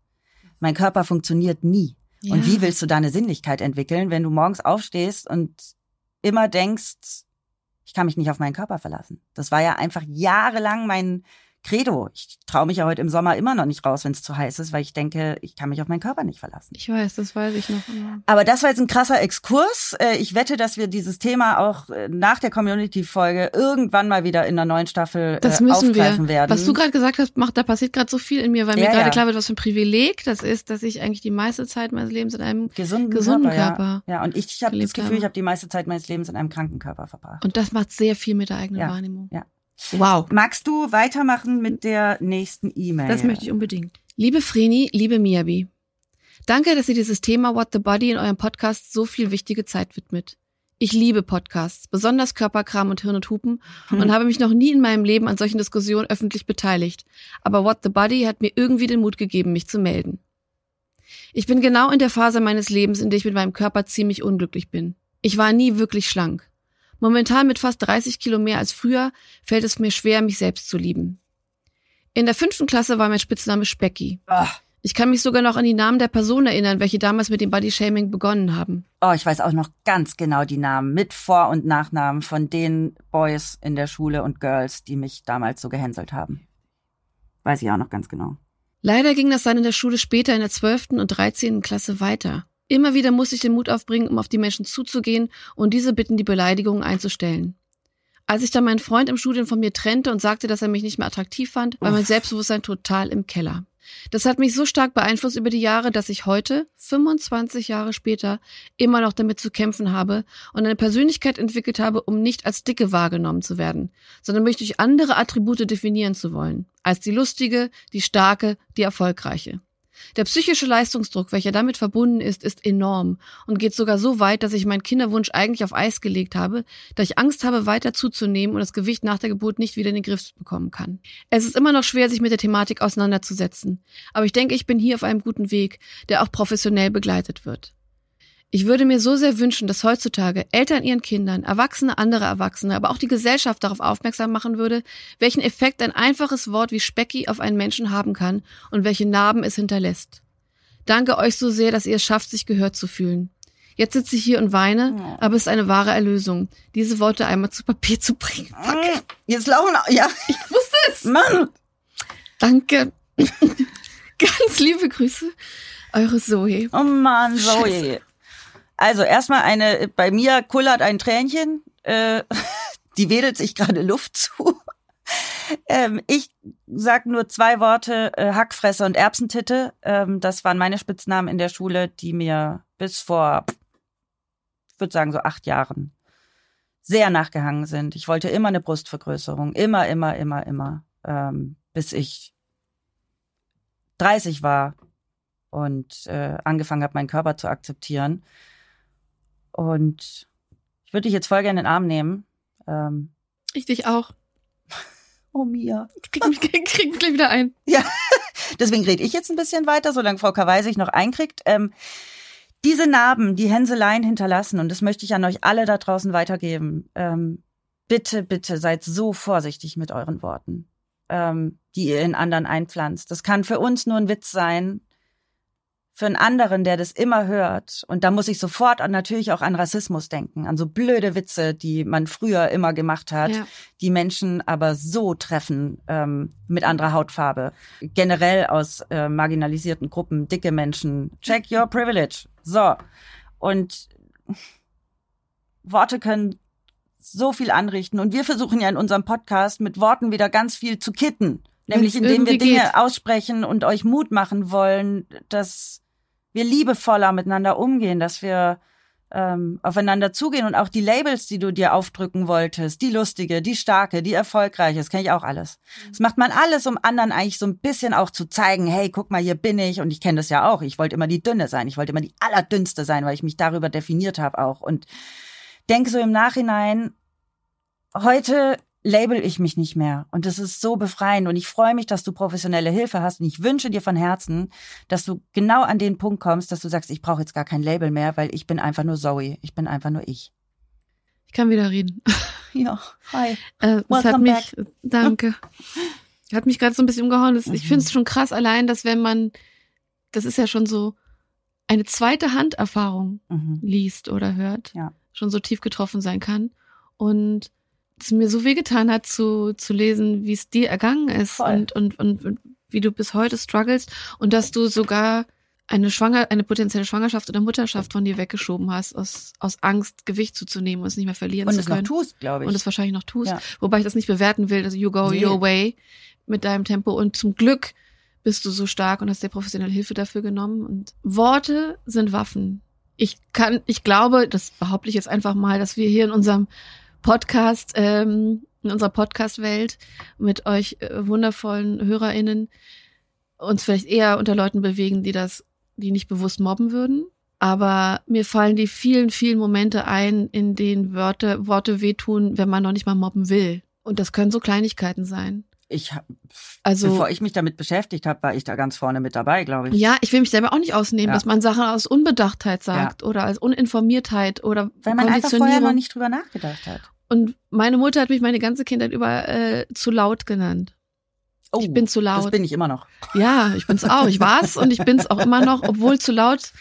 Mein Körper funktioniert nie. Und Ja. wie willst du da eine Sinnlichkeit entwickeln, wenn du morgens aufstehst und immer denkst, ich kann mich nicht auf meinen Körper verlassen? Das war ja einfach jahrelang mein Credo. Ich traue mich ja heute im Sommer immer noch nicht raus, wenn es zu heiß ist, weil ich denke, ich kann mich auf meinen Körper nicht verlassen. Ich weiß, das weiß ich noch. Ja. Aber das war jetzt ein krasser Exkurs. Äh, Ich wette, dass wir dieses Thema auch äh, nach der Community-Folge irgendwann mal wieder in der neuen Staffel Das äh, müssen wir. aufgreifen werden. Was du gerade gesagt hast, macht, da passiert gerade so viel in mir, weil mir Ja, gerade ja. klar wird, was für ein Privileg das ist, dass ich eigentlich die meiste Zeit meines Lebens in einem gesunden, gesunden Körper, Ja. ja, und ich habe das Gefühl, habe. ich habe die meiste Zeit meines Lebens in einem kranken Körper verbracht. und das macht sehr viel mit der eigenen Wahrnehmung. ja. Wow. Magst du weitermachen mit der nächsten E-Mail? Das möchte ich unbedingt. Liebe Vreni, liebe Miyabi. Danke, dass ihr dieses Thema What the Body in eurem Podcast so viel wichtige Zeit widmet. Ich liebe Podcasts, besonders Körperkram und Hirn und Hupen Hm. und habe mich noch nie in meinem Leben an solchen Diskussionen öffentlich beteiligt. Aber What the Body hat mir irgendwie den Mut gegeben, mich zu melden. Ich bin genau in der Phase meines Lebens, in der ich mit meinem Körper ziemlich unglücklich bin. Ich war nie wirklich schlank. Momentan mit fast 30 Kilo mehr als früher fällt es mir schwer, mich selbst zu lieben. In der fünften Klasse war mein Spitzname Specky. Ach, Ich kann mich sogar noch an die Namen der Personen erinnern, welche damals mit dem Bodyshaming begonnen haben. oh, ich weiß auch noch ganz genau die Namen mit Vor- und Nachnamen von den Boys in der Schule und Girls, die mich damals so gehänselt haben. Weiß ich auch noch ganz genau. Leider ging das dann in der Schule später in der 12. und 13. Klasse weiter. Immer wieder musste ich den Mut aufbringen, um auf die Menschen zuzugehen und diese bitten, die Beleidigungen einzustellen. Als ich dann meinen Freund im Studium von mir trennte und sagte, dass er mich nicht mehr attraktiv fand, war mein. Selbstbewusstsein total im Keller. Das hat mich so stark beeinflusst über die Jahre, dass ich heute, 25 Jahre später, immer noch damit zu kämpfen habe und eine Persönlichkeit entwickelt habe, um nicht als dicke wahrgenommen zu werden, sondern mich durch andere Attribute definieren zu wollen. Als die lustige, die starke, die erfolgreiche. Der psychische Leistungsdruck, welcher damit verbunden ist, ist enorm und geht sogar so weit, dass ich meinen Kinderwunsch eigentlich auf Eis gelegt habe, da ich Angst habe, weiter zuzunehmen und das Gewicht nach der Geburt nicht wieder in den Griff bekommen kann. Es ist immer noch schwer, sich mit der Thematik auseinanderzusetzen, aber ich denke, ich bin hier auf einem guten Weg, der auch professionell begleitet wird. Ich würde mir so sehr wünschen, dass heutzutage Eltern ihren Kindern, Erwachsene andere Erwachsene, aber auch die Gesellschaft darauf aufmerksam machen würde, welchen Effekt ein einfaches Wort wie Specki auf einen Menschen haben kann und welche Narben es hinterlässt. Danke euch so sehr, dass ihr es schafft, sich gehört zu fühlen. Jetzt sitze ich hier und weine, aber es ist eine wahre Erlösung, diese Worte einmal zu Papier zu bringen. Fuck. Mm, Jetzt laufen, ja, Ich wusste es. Mann. Danke. Ganz liebe Grüße, eure Zoe. Oh Mann, Scheiße. Also erstmal eine, bei mir kullert ein Tränchen, äh, die wedelt sich gerade Luft zu. Ähm, ich sag nur zwei Worte, äh, Hackfresse und Erbsentitte. Ähm, das waren meine Spitznamen in der Schule, die mir bis vor, ich würde sagen, so acht Jahren sehr nachgehangen sind. Ich wollte immer eine Brustvergrößerung. Immer, immer, immer, immer. Ähm, bis ich 30 war und äh, angefangen habe, meinen Körper zu akzeptieren. Und ich würde dich jetzt voll gerne in den Arm nehmen. Ähm, Ich dich auch. oh Mia. Krieg mich, krieg mich gleich wieder ein. Deswegen rede ich jetzt ein bisschen weiter, solange Frau Kawai sich noch einkriegt. Ähm, diese Narben, die Hänseleien hinterlassen, und das möchte ich an euch alle da draußen weitergeben. Ähm, bitte, bitte seid so vorsichtig mit euren Worten, ähm, die ihr in anderen einpflanzt. Das kann für uns nur ein Witz sein. Für einen anderen, der das immer hört. Und da muss ich sofort an, natürlich auch an Rassismus denken, an so blöde Witze, die man früher immer gemacht hat Ja. die Menschen aber so treffen ähm, mit anderer Hautfarbe. Generell aus äh, marginalisierten Gruppen, dicke Menschen. Check your privilege. So. Und Worte können so viel anrichten. Und wir versuchen ja in unserem Podcast mit Worten wieder ganz viel zu kitten. Nämlich Wenn's indem wir Dinge geht. aussprechen und euch Mut machen wollen, dass wir liebevoller miteinander umgehen, dass wir ähm, aufeinander zugehen und auch die Labels, die du dir aufdrücken wolltest, die lustige, die starke, die erfolgreiche, das kenne ich auch alles. Das macht man alles, um anderen eigentlich so ein bisschen auch zu zeigen, hey, guck mal, hier bin ich und ich kenne das ja auch. Ich wollte immer die dünne sein, ich wollte immer die allerdünnste sein, weil ich mich darüber definiert habe auch und denke so im Nachhinein, heute label ich mich nicht mehr und das ist so befreiend und ich freue mich, dass du professionelle Hilfe hast und ich wünsche dir von Herzen, dass du genau an den Punkt kommst, dass du sagst, ich brauche jetzt gar kein Label mehr, weil ich bin einfach nur Zoe, ich bin einfach nur ich. Ich kann wieder reden. Ja, hi. Äh, das hat Welcome mich, danke. Hat mich gerade so ein bisschen umgehauen. Das, Ich Mhm. finde es schon krass allein, dass wenn man, das ist ja schon so eine zweite Handerfahrung Mhm. liest oder hört, Ja. schon so tief getroffen sein kann. Und es mir so wehgetan hat zu, zu lesen, wie es dir ergangen ist Voll. und, und, und, und wie du bis heute strugglest und dass du sogar eine Schwanger, eine potenzielle Schwangerschaft oder Mutterschaft von dir weggeschoben hast, aus, aus Angst, Gewicht zuzunehmen und es nicht mehr verlieren Und zu es noch können. tust, glaube ich. und es wahrscheinlich noch tust. Ja. Wobei ich das nicht bewerten will. Also you go Nee. your way mit deinem Tempo. Und zum Glück bist du so stark und hast dir professionelle Hilfe dafür genommen. Und Worte sind Waffen. Ich kann, ich glaube, das behaupte ich jetzt einfach mal, dass wir hier in unserem Podcast, ähm, in unserer Podcast-Welt mit euch äh, wundervollen HörerInnen uns vielleicht eher unter Leuten bewegen, die das, die nicht bewusst mobben würden. Aber mir fallen die vielen, vielen Momente ein, in denen Wörter, Worte wehtun, wenn man noch nicht mal mobben will. Und das können so Kleinigkeiten sein. Ich Also- bevor ich mich damit beschäftigt habe, war ich da ganz vorne mit dabei, glaube ich. Ja, ich will mich selber auch nicht ausnehmen, Ja. dass man Sachen aus Unbedachtheit sagt oder als Uninformiertheit oder Weil man einfach vorher noch nicht drüber nachgedacht hat. Und meine Mutter hat mich meine ganze Kindheit über äh, zu laut genannt. Oh, Ich bin zu laut. Das bin ich immer noch. Ja, ich bin's auch. Ich war's und ich bin's auch immer noch, obwohl zu laut.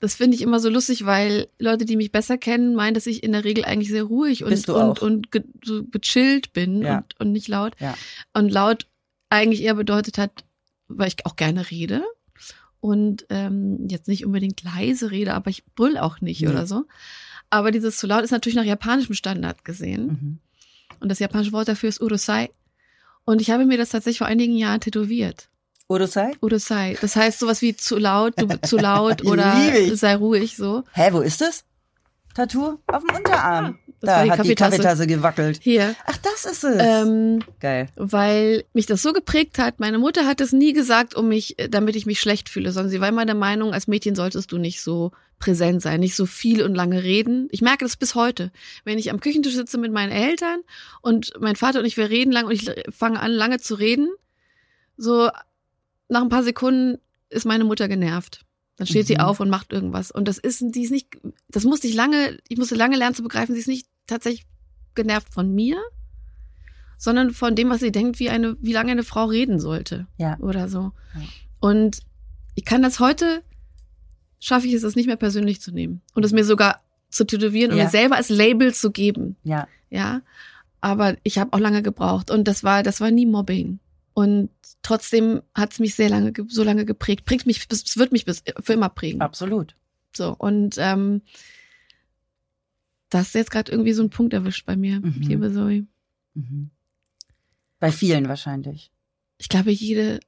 Das finde ich immer so lustig, weil Leute, die mich besser kennen, meinen, dass ich in der Regel eigentlich sehr ruhig und und und ge so gechillt bin Ja. und, und nicht laut. Ja. Und laut eigentlich eher bedeutet hat, weil ich auch gerne rede und ähm, jetzt nicht unbedingt leise rede, aber ich brüll auch nicht Nee. oder so. Aber dieses zu laut ist natürlich nach japanischem Standard gesehen. Mhm. Und das japanische Wort dafür ist urusai. Und ich habe mir das tatsächlich vor einigen Jahren tätowiert. Urusai? Urusai. Das heißt sowas wie zu laut, du zu laut Die oder sei ruhig so. Hä, wo ist es? Tattoo? Auf dem Unterarm. Das da war die hat die Kaffeetasse. Kaffeetasse gewackelt. Hier. Ach, das ist es. Ähm, Geil. weil mich das so geprägt hat. Meine Mutter hat es nie gesagt, um mich, äh, damit ich mich schlecht fühle, sondern sie war immer der Meinung, als Mädchen solltest du nicht so präsent sein, nicht so viel und lange reden. Ich merke das bis heute. Wenn ich am Küchentisch sitze mit meinen Eltern und mein Vater und ich, wir reden lang und ich fange an, lange zu reden, so nach ein paar Sekunden ist meine Mutter genervt. Dann steht sie Mhm. auf und macht irgendwas. Und das ist, die ist nicht, das musste ich lange, ich musste lange lernen zu begreifen, sie ist nicht tatsächlich genervt von mir, sondern von dem, was sie denkt, wie eine, wie lange eine Frau reden sollte. Ja. Oder so. Ja. Und ich kann das heute, schaffe ich es, das nicht mehr persönlich zu nehmen. Und es mir sogar zu tätowieren und Ja. mir selber als Label zu geben. Ja. Ja. Aber ich habe auch lange gebraucht. Und das war, das war nie Mobbing. Und trotzdem hat es mich sehr lange, ge- so lange geprägt. Prägt mich, bis- es wird mich bis, für immer prägen. Absolut. So. Und ähm, das ist jetzt gerade irgendwie so ein Punkt erwischt bei mir, Mhm. liebe Zoe. Mhm. Bei vielen wahrscheinlich. Ich glaube, jede,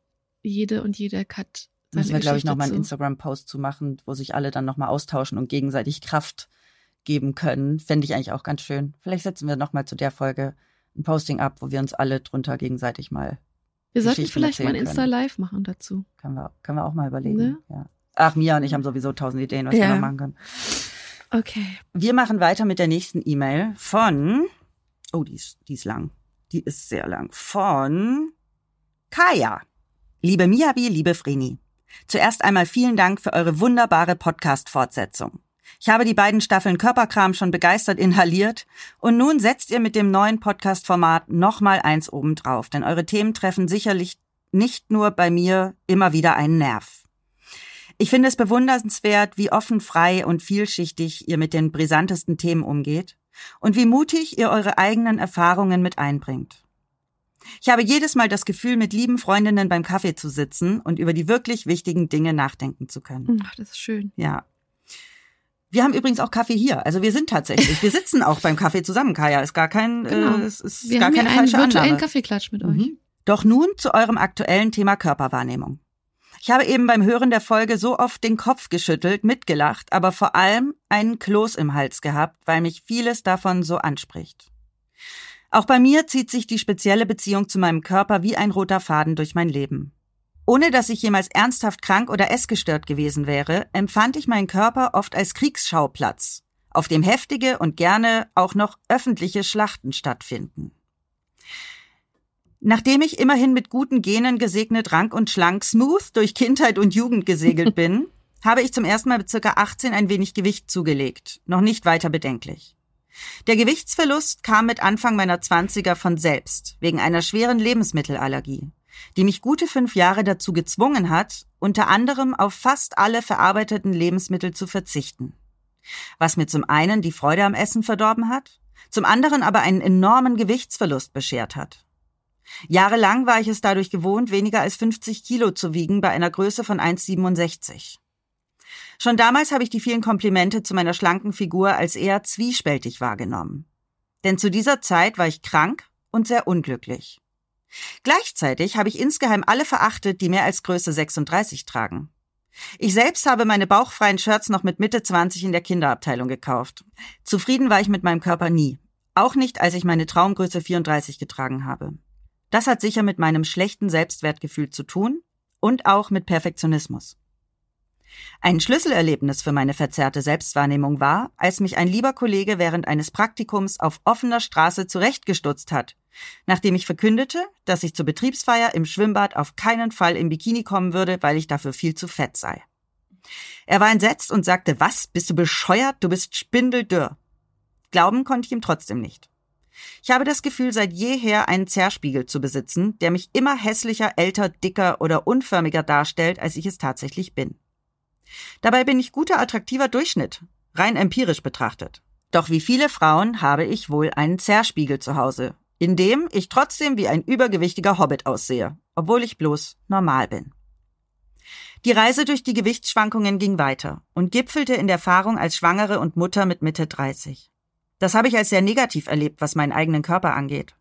jede und jeder hat Müssen wir, glaube ich, Geschichte noch mal einen. Instagram-Post zu machen, wo sich alle dann noch mal austauschen und gegenseitig Kraft geben können. Fände ich eigentlich auch ganz schön. Vielleicht setzen wir noch mal zu der Folge ein Posting ab, wo wir uns alle drunter gegenseitig mal, Wir sollten vielleicht mal ein erzählen Insta können. Live machen dazu. können wir, können wir auch mal überlegen. Ne? Ja. Ach, Mia und ich haben sowieso tausend Ideen, was wir Ja. noch machen können. Okay. Wir machen weiter mit der nächsten E-Mail von, oh, die ist, die ist lang. Die ist sehr lang. Von Kaya. Liebe Miyabi, liebe Vreni. Zuerst einmal vielen Dank für eure wunderbare Podcast-Fortsetzung. Ich habe die beiden Staffeln Körperkram schon begeistert inhaliert und nun setzt ihr mit dem neuen Podcast-Format nochmal eins obendrauf, denn eure Themen treffen sicherlich nicht nur bei mir immer wieder einen Nerv. Ich finde es bewundernswert, wie offen, frei und vielschichtig ihr mit den brisantesten Themen umgeht und wie mutig ihr eure eigenen Erfahrungen mit einbringt. Ich habe jedes Mal das Gefühl, mit lieben Freundinnen beim Kaffee zu sitzen und über die wirklich wichtigen Dinge nachdenken zu können. Ach, das ist schön. Ja. Wir haben übrigens auch Kaffee hier. Also wir sind tatsächlich, wir sitzen auch beim Kaffee zusammen, Kaya. Ist gar kein, Genau. äh, es ist Wir gar haben hier keine einen falsche virtuellen Annahme. Kaffeeklatsch mit euch. Mhm. Doch nun zu eurem aktuellen Thema Körperwahrnehmung. Ich habe eben beim Hören der Folge so oft den Kopf geschüttelt, mitgelacht, aber vor allem einen Kloß im Hals gehabt, weil mich vieles davon so anspricht. Auch bei mir zieht sich die spezielle Beziehung zu meinem Körper wie ein roter Faden durch mein Leben. Ohne dass ich jemals ernsthaft krank oder essgestört gewesen wäre, empfand ich meinen Körper oft als Kriegsschauplatz, auf dem heftige und gerne auch noch öffentliche Schlachten stattfinden. Nachdem ich immerhin mit guten Genen gesegnet rank und schlank smooth durch Kindheit und Jugend gesegelt bin, habe ich zum ersten Mal mit circa 18 ein wenig Gewicht zugelegt. Noch nicht weiter bedenklich. Der Gewichtsverlust kam mit Anfang meiner Zwanziger von selbst, wegen einer schweren Lebensmittelallergie, die mich gute fünf Jahre dazu gezwungen hat, unter anderem auf fast alle verarbeiteten Lebensmittel zu verzichten. Was mir zum einen die Freude am Essen verdorben hat, zum anderen aber einen enormen Gewichtsverlust beschert hat. Jahrelang war ich es dadurch gewohnt, weniger als 50 Kilo zu wiegen bei einer Größe von 1,67. Schon damals habe ich die vielen Komplimente zu meiner schlanken Figur als eher zwiespältig wahrgenommen. Denn zu dieser Zeit war ich krank und sehr unglücklich. Gleichzeitig habe ich insgeheim alle verachtet, die mehr als Größe 36 tragen. Ich selbst habe meine bauchfreien Shirts noch mit Mitte 20 in der Kinderabteilung gekauft. Zufrieden war ich mit meinem Körper nie. Auch nicht, als ich meine Traumgröße 34 getragen habe. Das hat sicher mit meinem schlechten Selbstwertgefühl zu tun und auch mit Perfektionismus. Ein Schlüsselerlebnis für meine verzerrte Selbstwahrnehmung war, als mich ein lieber Kollege während eines Praktikums auf offener Straße zurechtgestutzt hat, nachdem ich verkündete, dass ich zur Betriebsfeier im Schwimmbad auf keinen Fall im Bikini kommen würde, weil ich dafür viel zu fett sei. Er war entsetzt und sagte, was, bist du bescheuert, du bist spindeldürr. Glauben konnte ich ihm trotzdem nicht. Ich habe das Gefühl, seit jeher einen Zerspiegel zu besitzen, der mich immer hässlicher, älter, dicker oder unförmiger darstellt, als ich es tatsächlich bin. Dabei bin ich guter, attraktiver Durchschnitt, rein empirisch betrachtet. Doch wie viele Frauen habe ich wohl einen Zerspiegel zu Hause, in dem ich trotzdem wie ein übergewichtiger Hobbit aussehe, obwohl ich bloß normal bin. Die Reise durch die Gewichtsschwankungen ging weiter und gipfelte in der Erfahrung als Schwangere und Mutter mit Mitte 30. Das habe ich als sehr negativ erlebt, was meinen eigenen Körper angeht.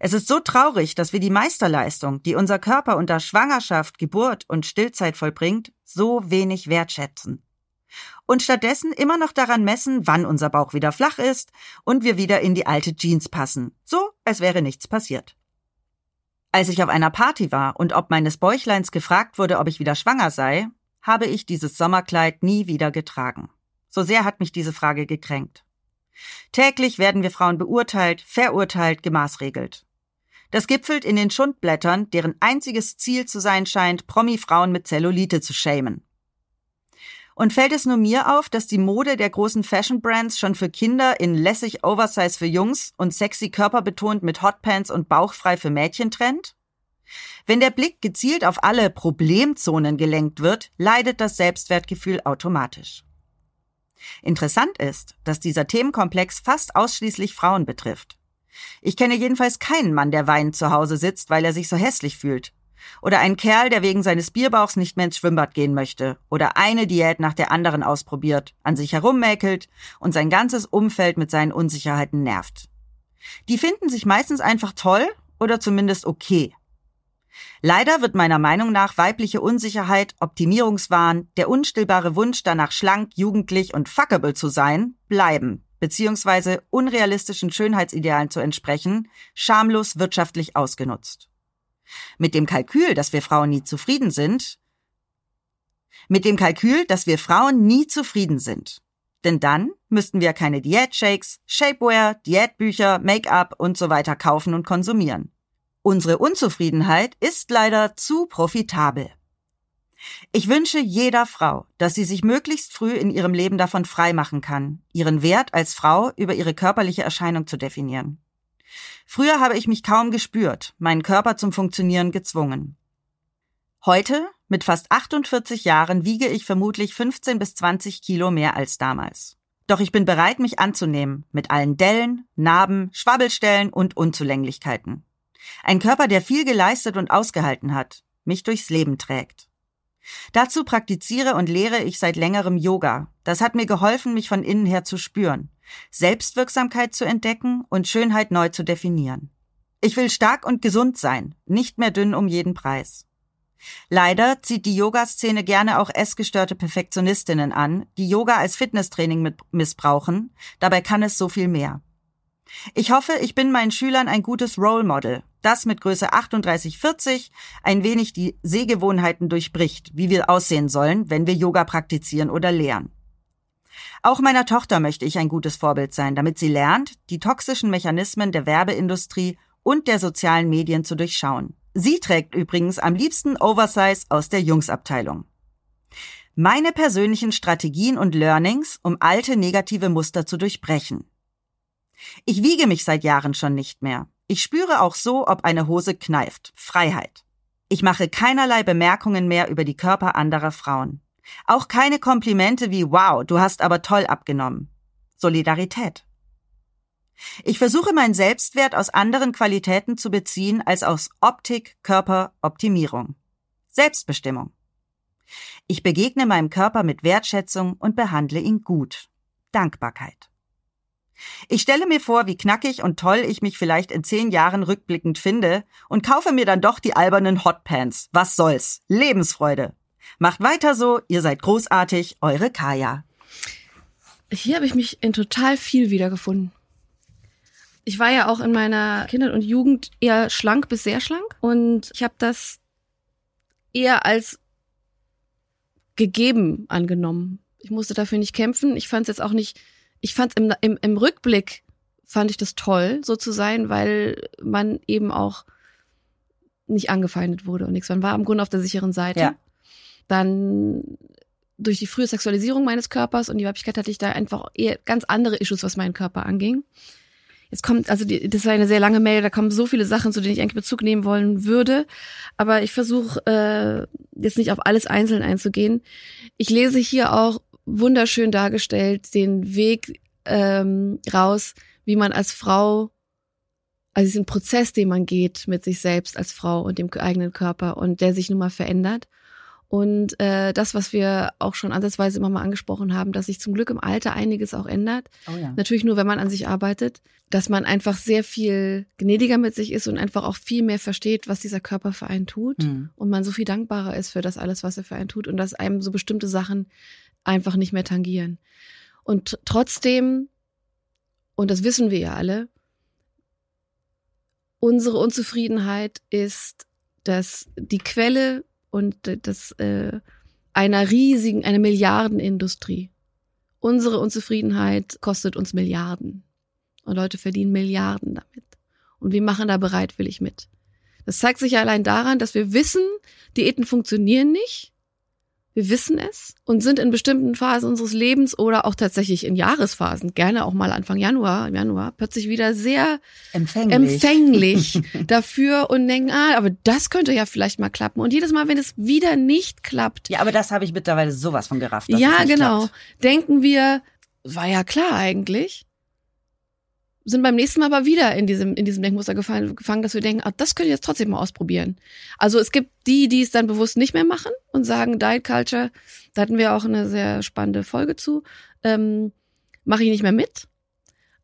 Es ist so traurig, dass wir die Meisterleistung, die unser Körper unter Schwangerschaft, Geburt und Stillzeit vollbringt, so wenig wertschätzen. Und stattdessen immer noch daran messen, wann unser Bauch wieder flach ist und wir wieder in die alte Jeans passen, so als wäre nichts passiert. Als ich auf einer Party war und ob meines Bäuchleins gefragt wurde, ob ich wieder schwanger sei, habe ich dieses Sommerkleid nie wieder getragen. So sehr hat mich diese Frage gekränkt. Täglich werden wir Frauen beurteilt, verurteilt, gemaßregelt. Das gipfelt in den Schundblättern, deren einziges Ziel zu sein scheint, Promi-Frauen mit Zellulite zu schämen. Und fällt es nur mir auf, dass die Mode der großen Fashion-Brands schon für Kinder in lässig Oversize für Jungs und sexy körperbetont mit Hotpants und bauchfrei für Mädchen trennt? Wenn der Blick gezielt auf alle Problemzonen gelenkt wird, leidet das Selbstwertgefühl automatisch. Interessant ist, dass dieser Themenkomplex fast ausschließlich Frauen betrifft. Ich kenne jedenfalls keinen Mann, der weinend zu Hause sitzt, weil er sich so hässlich fühlt. Oder einen Kerl, der wegen seines Bierbauchs nicht mehr ins Schwimmbad gehen möchte. Oder eine Diät nach der anderen ausprobiert, an sich herummäkelt und sein ganzes Umfeld mit seinen Unsicherheiten nervt. Die finden sich meistens einfach toll oder zumindest okay. Leider wird meiner Meinung nach weibliche Unsicherheit, Optimierungswahn, der unstillbare Wunsch danach schlank, jugendlich und fuckable zu sein, bleiben, beziehungsweise unrealistischen Schönheitsidealen zu entsprechen, schamlos wirtschaftlich ausgenutzt. Mit dem Kalkül, dass wir Frauen nie zufrieden sind, mit dem Kalkül, dass wir Frauen nie zufrieden sind. Denn dann müssten wir keine Diätshakes, Shapewear, Diätbücher, Make-up und so weiter kaufen und konsumieren. Unsere Unzufriedenheit ist leider zu profitabel. Ich wünsche jeder Frau, dass sie sich möglichst früh in ihrem Leben davon freimachen kann, ihren Wert als Frau über ihre körperliche Erscheinung zu definieren. Früher habe ich mich kaum gespürt, meinen Körper zum Funktionieren gezwungen. Heute, mit fast 48 Jahren, wiege ich vermutlich 15 bis 20 Kilo mehr als damals. Doch ich bin bereit, mich anzunehmen, mit allen Dellen, Narben, Schwabbelstellen und Unzulänglichkeiten. Ein Körper, der viel geleistet und ausgehalten hat, mich durchs Leben trägt. Dazu praktiziere und lehre ich seit längerem Yoga. Das hat mir geholfen, mich von innen her zu spüren, Selbstwirksamkeit zu entdecken und Schönheit neu zu definieren. Ich will stark und gesund sein, nicht mehr dünn um jeden Preis. Leider zieht die Yoga-Szene gerne auch essgestörte Perfektionistinnen an, die Yoga als Fitnesstraining missbrauchen, dabei kann es so viel mehr. Ich hoffe, ich bin meinen Schülern ein gutes Role Model, das mit Größe 38, 40 ein wenig die Sehgewohnheiten durchbricht, wie wir aussehen sollen, wenn wir Yoga praktizieren oder lehren. Auch meiner Tochter möchte ich ein gutes Vorbild sein, damit sie lernt, die toxischen Mechanismen der Werbeindustrie und der sozialen Medien zu durchschauen. Sie trägt übrigens am liebsten Oversize aus der Jungsabteilung. Meine persönlichen Strategien und Learnings, um alte negative Muster zu durchbrechen. Ich wiege mich seit Jahren schon nicht mehr. Ich spüre auch so, ob eine Hose kneift. Freiheit. Ich mache keinerlei Bemerkungen mehr über die Körper anderer Frauen. Auch keine Komplimente wie Wow, du hast aber toll abgenommen. Solidarität. Ich versuche meinen Selbstwert aus anderen Qualitäten zu beziehen als aus Optik, Körper, Optimierung. Selbstbestimmung. Ich begegne meinem Körper mit Wertschätzung und behandle ihn gut. Dankbarkeit. Ich stelle mir vor, wie knackig und toll ich mich vielleicht in zehn Jahren rückblickend finde und kaufe mir dann doch die albernen Hotpants. Was soll's? Lebensfreude. Macht weiter so, ihr seid großartig, eure Kaya. Hier habe ich mich in total viel wiedergefunden. Ich war ja auch in meiner Kindheit und Jugend eher schlank bis sehr schlank und ich habe das eher als gegeben angenommen. Ich musste dafür nicht kämpfen. Ich fand es jetzt auch nicht, ich fand im, im, im Rückblick fand ich das toll, so zu sein, weil man eben auch nicht angefeindet wurde und nichts. Man war im Grunde auf der sicheren Seite. Ja. Dann durch die frühe Sexualisierung meines Körpers und die Weiblichkeit hatte ich da einfach eher ganz andere Issues, was meinen Körper anging. Jetzt kommt, also die, das war eine sehr lange Mail, da kommen so viele Sachen, zu denen ich eigentlich Bezug nehmen wollen würde. Aber ich versuche äh, jetzt nicht auf alles einzeln einzugehen. Ich lese hier auch wunderschön dargestellt den Weg ähm, raus, wie man als Frau, also diesen Prozess, den man geht mit sich selbst als Frau und dem eigenen Körper und der sich nun mal verändert. Und äh, das, was wir auch schon ansatzweise immer mal angesprochen haben, dass sich zum Glück im Alter einiges auch ändert. Oh ja. Natürlich nur, wenn man an sich arbeitet, dass man einfach sehr viel gnädiger mit sich ist und einfach auch viel mehr versteht, was dieser Körper für einen tut. Mhm. Und man so viel dankbarer ist für das alles, was er für einen tut und dass einem so bestimmte Sachen einfach nicht mehr tangieren. Und trotzdem, und das wissen wir ja alle, unsere Unzufriedenheit ist, dass die Quelle und das äh, einer riesigen, einer Milliardenindustrie. Unsere Unzufriedenheit kostet uns Milliarden. Und Leute verdienen Milliarden damit. Und wir machen da bereitwillig mit. Das zeigt sich ja allein daran, dass wir wissen, Diäten funktionieren nicht wir wissen es und sind in bestimmten Phasen unseres Lebens oder auch tatsächlich in Jahresphasen, gerne auch mal Anfang Januar, im Januar, plötzlich wieder sehr empfänglich, empfänglich dafür und denken, ah, aber das könnte ja vielleicht mal klappen. Und jedes Mal, wenn es wieder nicht klappt. Ja, aber das habe ich mittlerweile sowas von gerafft. Ja, genau. Klappt. Denken wir, war ja klar eigentlich sind beim nächsten Mal aber wieder in diesem, in diesem Denkmuster gefallen, gefangen, dass wir denken, ah, das können wir jetzt trotzdem mal ausprobieren. Also es gibt die, die es dann bewusst nicht mehr machen und sagen, Diet Culture, da hatten wir auch eine sehr spannende Folge zu, ähm, mache ich nicht mehr mit.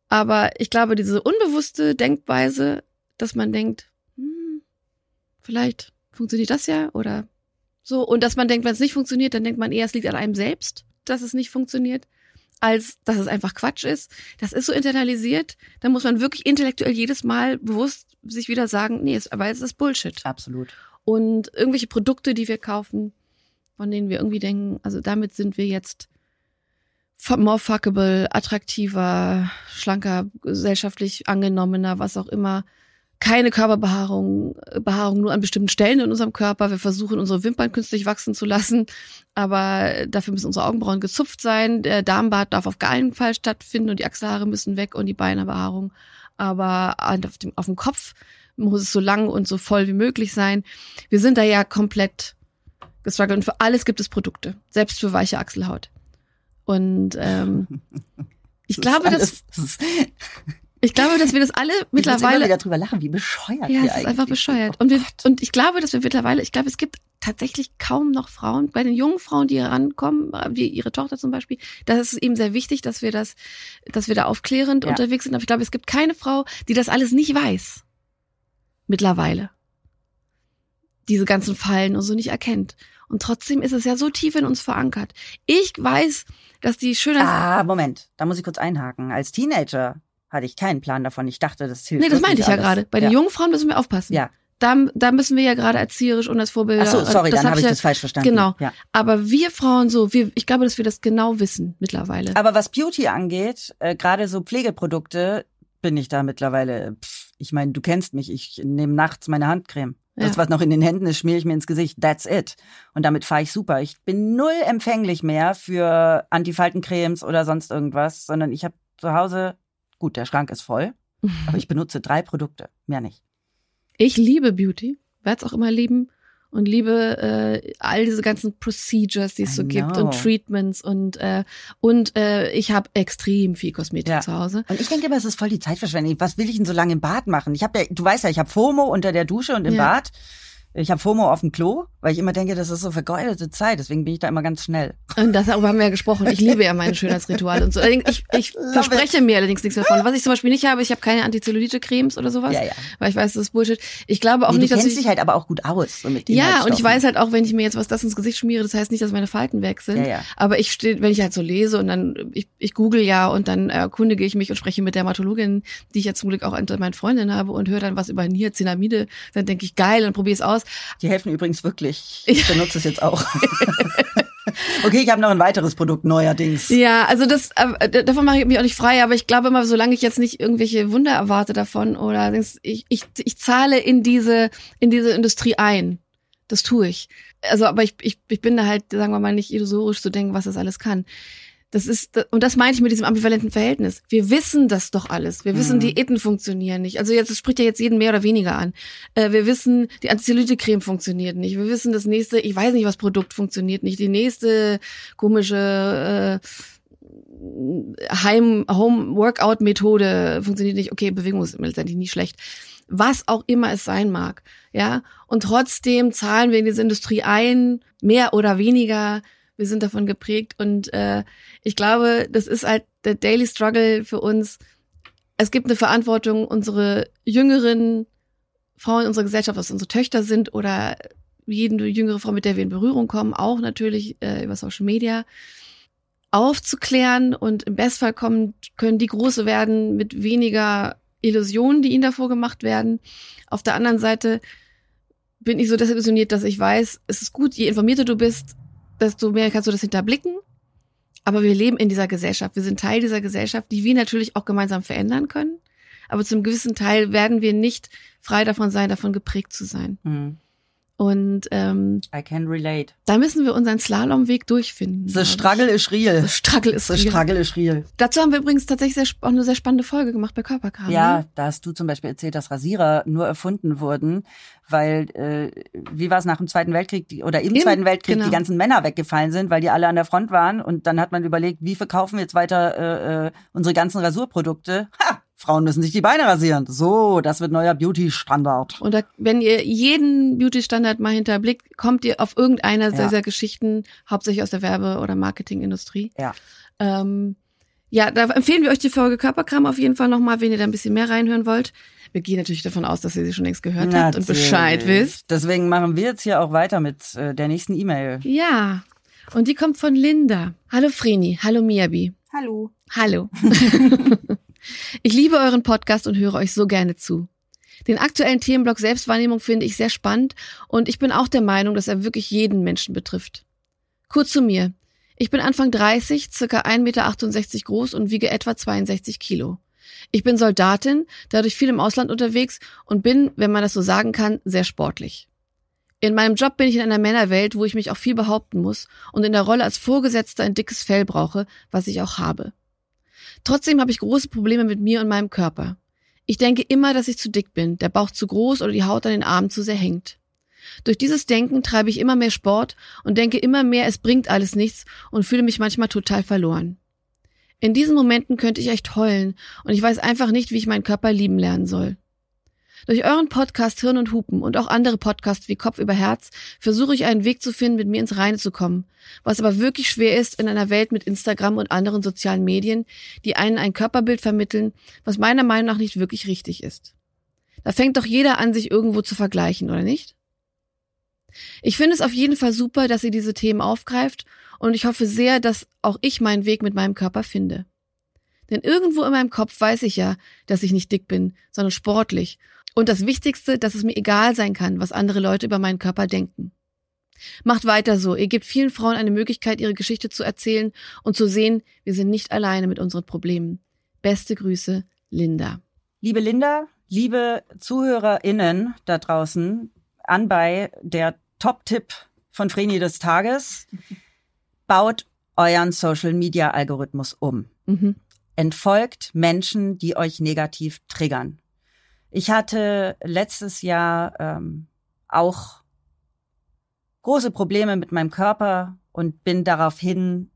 Aber ich glaube, diese unbewusste Denkweise, dass man denkt, hm, vielleicht funktioniert das ja oder so. Und dass man denkt, wenn es nicht funktioniert, dann denkt man eher, es liegt an einem selbst, dass es nicht funktioniert als dass es einfach Quatsch ist. Das ist so internalisiert. Da muss man wirklich intellektuell jedes Mal bewusst sich wieder sagen, nee, es, aber es ist Bullshit. Absolut. Und irgendwelche Produkte, die wir kaufen, von denen wir irgendwie denken, also damit sind wir jetzt more fuckable, attraktiver, schlanker, gesellschaftlich angenommener, was auch immer keine Körperbehaarung, Behaarung nur an bestimmten Stellen in unserem Körper. Wir versuchen, unsere Wimpern künstlich wachsen zu lassen, aber dafür müssen unsere Augenbrauen gezupft sein. Der Darmbad darf auf keinen Fall stattfinden und die Achselhaare müssen weg und die Beinebehaarung. Aber auf dem, auf dem Kopf muss es so lang und so voll wie möglich sein. Wir sind da ja komplett gestruggelt und für alles gibt es Produkte, selbst für weiche Achselhaut. Und ähm, ich glaube, dass ich glaube, dass wir das alle mittlerweile. Ich wieder drüber lachen, wie bescheuert Ja, es ist einfach bescheuert. Oh und, wir, und ich glaube, dass wir mittlerweile, ich glaube, es gibt tatsächlich kaum noch Frauen, bei den jungen Frauen, die herankommen, wie ihre Tochter zum Beispiel, das ist eben sehr wichtig, dass wir das, dass wir da aufklärend ja. unterwegs sind. Aber ich glaube, es gibt keine Frau, die das alles nicht weiß. Mittlerweile. Diese ganzen Fallen und so nicht erkennt. Und trotzdem ist es ja so tief in uns verankert. Ich weiß, dass die Schönheit. Ah, Moment, da muss ich kurz einhaken. Als Teenager hatte ich keinen Plan davon. Ich dachte, das hilft. Nee, das meinte ich ja gerade. Bei den jungen Frauen müssen wir aufpassen. Ja. Da, da müssen wir ja gerade erzieherisch und als Vorbild. Ach so, sorry, das dann habe ich, ich das falsch verstanden. Genau. Ja. Aber wir Frauen so, wir, ich glaube, dass wir das genau wissen mittlerweile. Aber was Beauty angeht, äh, gerade so Pflegeprodukte, bin ich da mittlerweile. Pff, ich meine, du kennst mich. Ich nehme nachts meine Handcreme. Ja. Das, was noch in den Händen ist, schmiere ich mir ins Gesicht. That's it. Und damit fahre ich super. Ich bin null empfänglich mehr für Antifaltencremes oder sonst irgendwas, sondern ich habe zu Hause Gut, der Schrank ist voll, aber ich benutze drei Produkte, mehr nicht. Ich liebe Beauty, werde es auch immer lieben und liebe äh, all diese ganzen Procedures, die es I so gibt und Treatments und äh, und äh, ich habe extrem viel Kosmetik Ja. zu Hause. Und ich denke immer, es ist voll die Zeitverschwendung. Was will ich denn so lange im Bad machen? Ich habe ja, du weißt ja, ich habe FOMO unter der Dusche und im Ja. Bad. Ich habe FOMO auf dem Klo, weil ich immer denke, das ist so vergeudete Zeit. Deswegen bin ich da immer ganz schnell. Und das, darüber haben wir ja gesprochen. Ich liebe ja meine Schönheitsrituale und so. Ich, ich verspreche mir allerdings nichts davon. Was ich zum Beispiel nicht habe, ich habe keine Antizellulite-Cremes oder sowas, Ja, ja. weil ich weiß, das ist Bullshit. Ich glaube auch Nee, nicht, du dass kennst ich dich halt aber auch gut aus. So mit ja, und ich weiß halt auch, wenn ich mir jetzt was das ins Gesicht schmiere, das heißt nicht, dass meine Falten weg sind. Ja, ja. Aber ich stehe, wenn ich halt so lese und dann, ich, ich google ja und dann erkundige ich mich und spreche mit Dermatologin, die ich ja zum Glück auch unter meinen Freundinnen habe und höre dann was über Niacinamide, dann denke ich, geil, und probiere es aus. Die helfen übrigens wirklich. Ich benutze es jetzt auch. okay, ich habe noch ein weiteres Produkt neuerdings. Ja, also das, äh, davon mache ich mich auch nicht frei, aber ich glaube immer, solange ich jetzt nicht irgendwelche Wunder erwarte davon oder ich, ich, ich zahle in diese, in diese Industrie ein. Das tue ich. Also, aber ich, ich, ich bin da halt, sagen wir mal, nicht illusorisch zu denken, was das alles kann. Das ist, und das meine ich mit diesem ambivalenten Verhältnis. Wir wissen das doch alles. Wir wissen, Mhm. Diäten funktionieren nicht. Also jetzt das spricht ja jetzt jeden mehr oder weniger an. Äh, wir wissen, die Antizellulite-Creme funktioniert nicht. Wir wissen, das nächste, ich weiß nicht, was Produkt funktioniert nicht. Die nächste komische äh, Heim Home Workout Methode funktioniert nicht. Okay, Bewegung ist letztendlich nie schlecht. Was auch immer es sein mag, ja. Und trotzdem zahlen wir in diese Industrie ein, mehr oder weniger. Wir sind davon geprägt und äh, ich glaube, das ist halt der Daily Struggle für uns. Es gibt eine Verantwortung, unsere jüngeren Frauen unserer Gesellschaft, was unsere Töchter sind oder jede jüngere Frau, mit der wir in Berührung kommen, auch natürlich äh, über Social Media, aufzuklären und im Bestfall kommen, können die große werden mit weniger Illusionen, die ihnen davor gemacht werden. Auf der anderen Seite bin ich so desillusioniert, dass ich weiß, es ist gut, je informierter du bist, desto mehr kannst du das hinterblicken. Aber wir leben in dieser Gesellschaft. Wir sind Teil dieser Gesellschaft, die wir natürlich auch gemeinsam verändern können. Aber zum gewissen Teil werden wir nicht frei davon sein, davon geprägt zu sein. Hm. Und ähm, I can relate. da müssen wir unseren Slalomweg durchfinden. The struggle is real. The struggle The real. struggle is real. Dazu haben wir übrigens tatsächlich sehr, auch eine sehr spannende Folge gemacht bei Körperkram. Ja, Ne? da hast du zum Beispiel erzählt, dass Rasierer nur erfunden wurden, weil, äh, wie war es nach dem Zweiten Weltkrieg, die, oder im, Im- Zweiten Weltkrieg genau. die ganzen Männer weggefallen sind, weil die alle an der Front waren. Und dann hat man überlegt, wie verkaufen wir jetzt weiter äh, äh, unsere ganzen Rasurprodukte? Ha! Frauen müssen sich die Beine rasieren. So, das wird neuer Beauty-Standard. Und da, wenn ihr jeden Beauty-Standard mal hinterblickt, kommt ihr auf irgendeiner Ja. dieser Geschichten, hauptsächlich aus der Werbe- oder Marketingindustrie. Ja. Ähm, ja, da empfehlen wir euch die Folge Körperkram auf jeden Fall nochmal, wenn ihr da ein bisschen mehr reinhören wollt. Wir gehen natürlich davon aus, dass ihr sie schon längst gehört habt und Natürlich. Bescheid wisst. Deswegen machen wir jetzt hier auch weiter mit äh, der nächsten E-Mail. Ja, und die kommt von Linda. Hallo Vreni, hallo Miyabi. Hallo. Hallo. ich liebe euren Podcast und höre euch so gerne zu. Den aktuellen Themenblock Selbstwahrnehmung finde ich sehr spannend und ich bin auch der Meinung, dass er wirklich jeden Menschen betrifft. Kurz zu mir. Ich bin Anfang 30, circa 1,68 Meter groß und wiege etwa 62 Kilo. Ich bin Soldatin, dadurch viel im Ausland unterwegs und bin, wenn man das so sagen kann, sehr sportlich. In meinem Job bin ich in einer Männerwelt, wo ich mich auch viel behaupten muss und in der Rolle als Vorgesetzter ein dickes Fell brauche, was ich auch habe. Trotzdem habe ich große Probleme mit mir und meinem Körper. Ich denke immer, dass ich zu dick bin, der Bauch zu groß oder die Haut an den Armen zu sehr hängt. Durch dieses Denken treibe ich immer mehr Sport und denke immer mehr, es bringt alles nichts und fühle mich manchmal total verloren. In diesen Momenten könnte ich echt heulen und ich weiß einfach nicht, wie ich meinen Körper lieben lernen soll. Durch euren Podcast Hirn und Hupen und auch andere Podcasts wie Kopf über Herz versuche ich einen Weg zu finden, mit mir ins Reine zu kommen, was aber wirklich schwer ist in einer Welt mit Instagram und anderen sozialen Medien, die einen ein Körperbild vermitteln, was meiner Meinung nach nicht wirklich richtig ist. Da fängt doch jeder an, sich irgendwo zu vergleichen, oder nicht? Ich finde es auf jeden Fall super, dass ihr diese Themen aufgreift und ich hoffe sehr, dass auch ich meinen Weg mit meinem Körper finde. Denn irgendwo in meinem Kopf weiß ich ja, dass ich nicht dick bin, sondern sportlich. Und das Wichtigste, dass es mir egal sein kann, was andere Leute über meinen Körper denken. Macht weiter so. Ihr gebt vielen Frauen eine Möglichkeit, ihre Geschichte zu erzählen und zu sehen, wir sind nicht alleine mit unseren Problemen. Beste Grüße, Linda. Liebe Linda, liebe ZuhörerInnen da draußen, anbei der Top-Tipp von Vreni des Tages. Baut euren Social-Media-Algorithmus um. Mhm. entfolgt Menschen, die euch negativ triggern. Ich hatte letztes Jahr ähm, auch große Probleme mit meinem Körper und bin daraufhin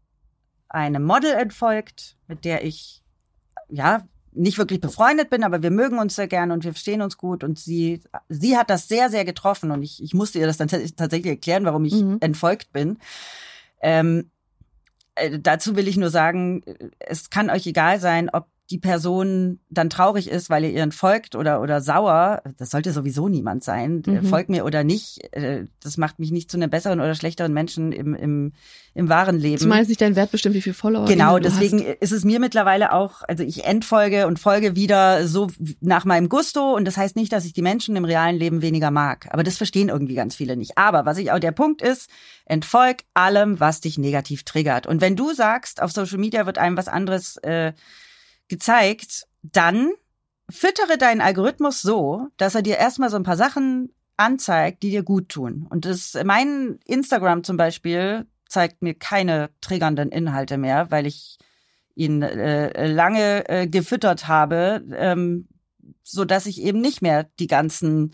einem Model entfolgt, mit der ich ja nicht wirklich befreundet bin, aber wir mögen uns sehr gerne und wir verstehen uns gut. Und sie, sie hat das sehr, sehr getroffen und ich, ich musste ihr das dann tatsächlich erklären, warum ich mhm. entfolgt bin. Ähm, äh, dazu will ich nur sagen, es kann euch egal sein, ob die Person dann traurig ist, weil ihr ihren folgt oder, oder sauer, das sollte sowieso niemand sein, mhm. folgt mir oder nicht, äh, das macht mich nicht zu einem besseren oder schlechteren Menschen im, im, im wahren Leben. Zumal es nicht dein Wert bestimmt, wie viel Follower Genau, deswegen hast. ist es mir mittlerweile auch, also ich entfolge und folge wieder so nach meinem Gusto und das heißt nicht, dass ich die Menschen im realen Leben weniger mag, aber das verstehen irgendwie ganz viele nicht. Aber was ich auch, der Punkt ist, entfolg allem, was dich negativ triggert. Und wenn du sagst, auf Social Media wird einem was anderes äh, gezeigt, dann füttere deinen Algorithmus so, dass er dir erstmal so ein paar Sachen anzeigt, die dir gut tun. Und das, mein Instagram zum Beispiel zeigt mir keine triggernden Inhalte mehr, weil ich ihn äh, lange äh, gefüttert habe, ähm, so dass ich eben nicht mehr die ganzen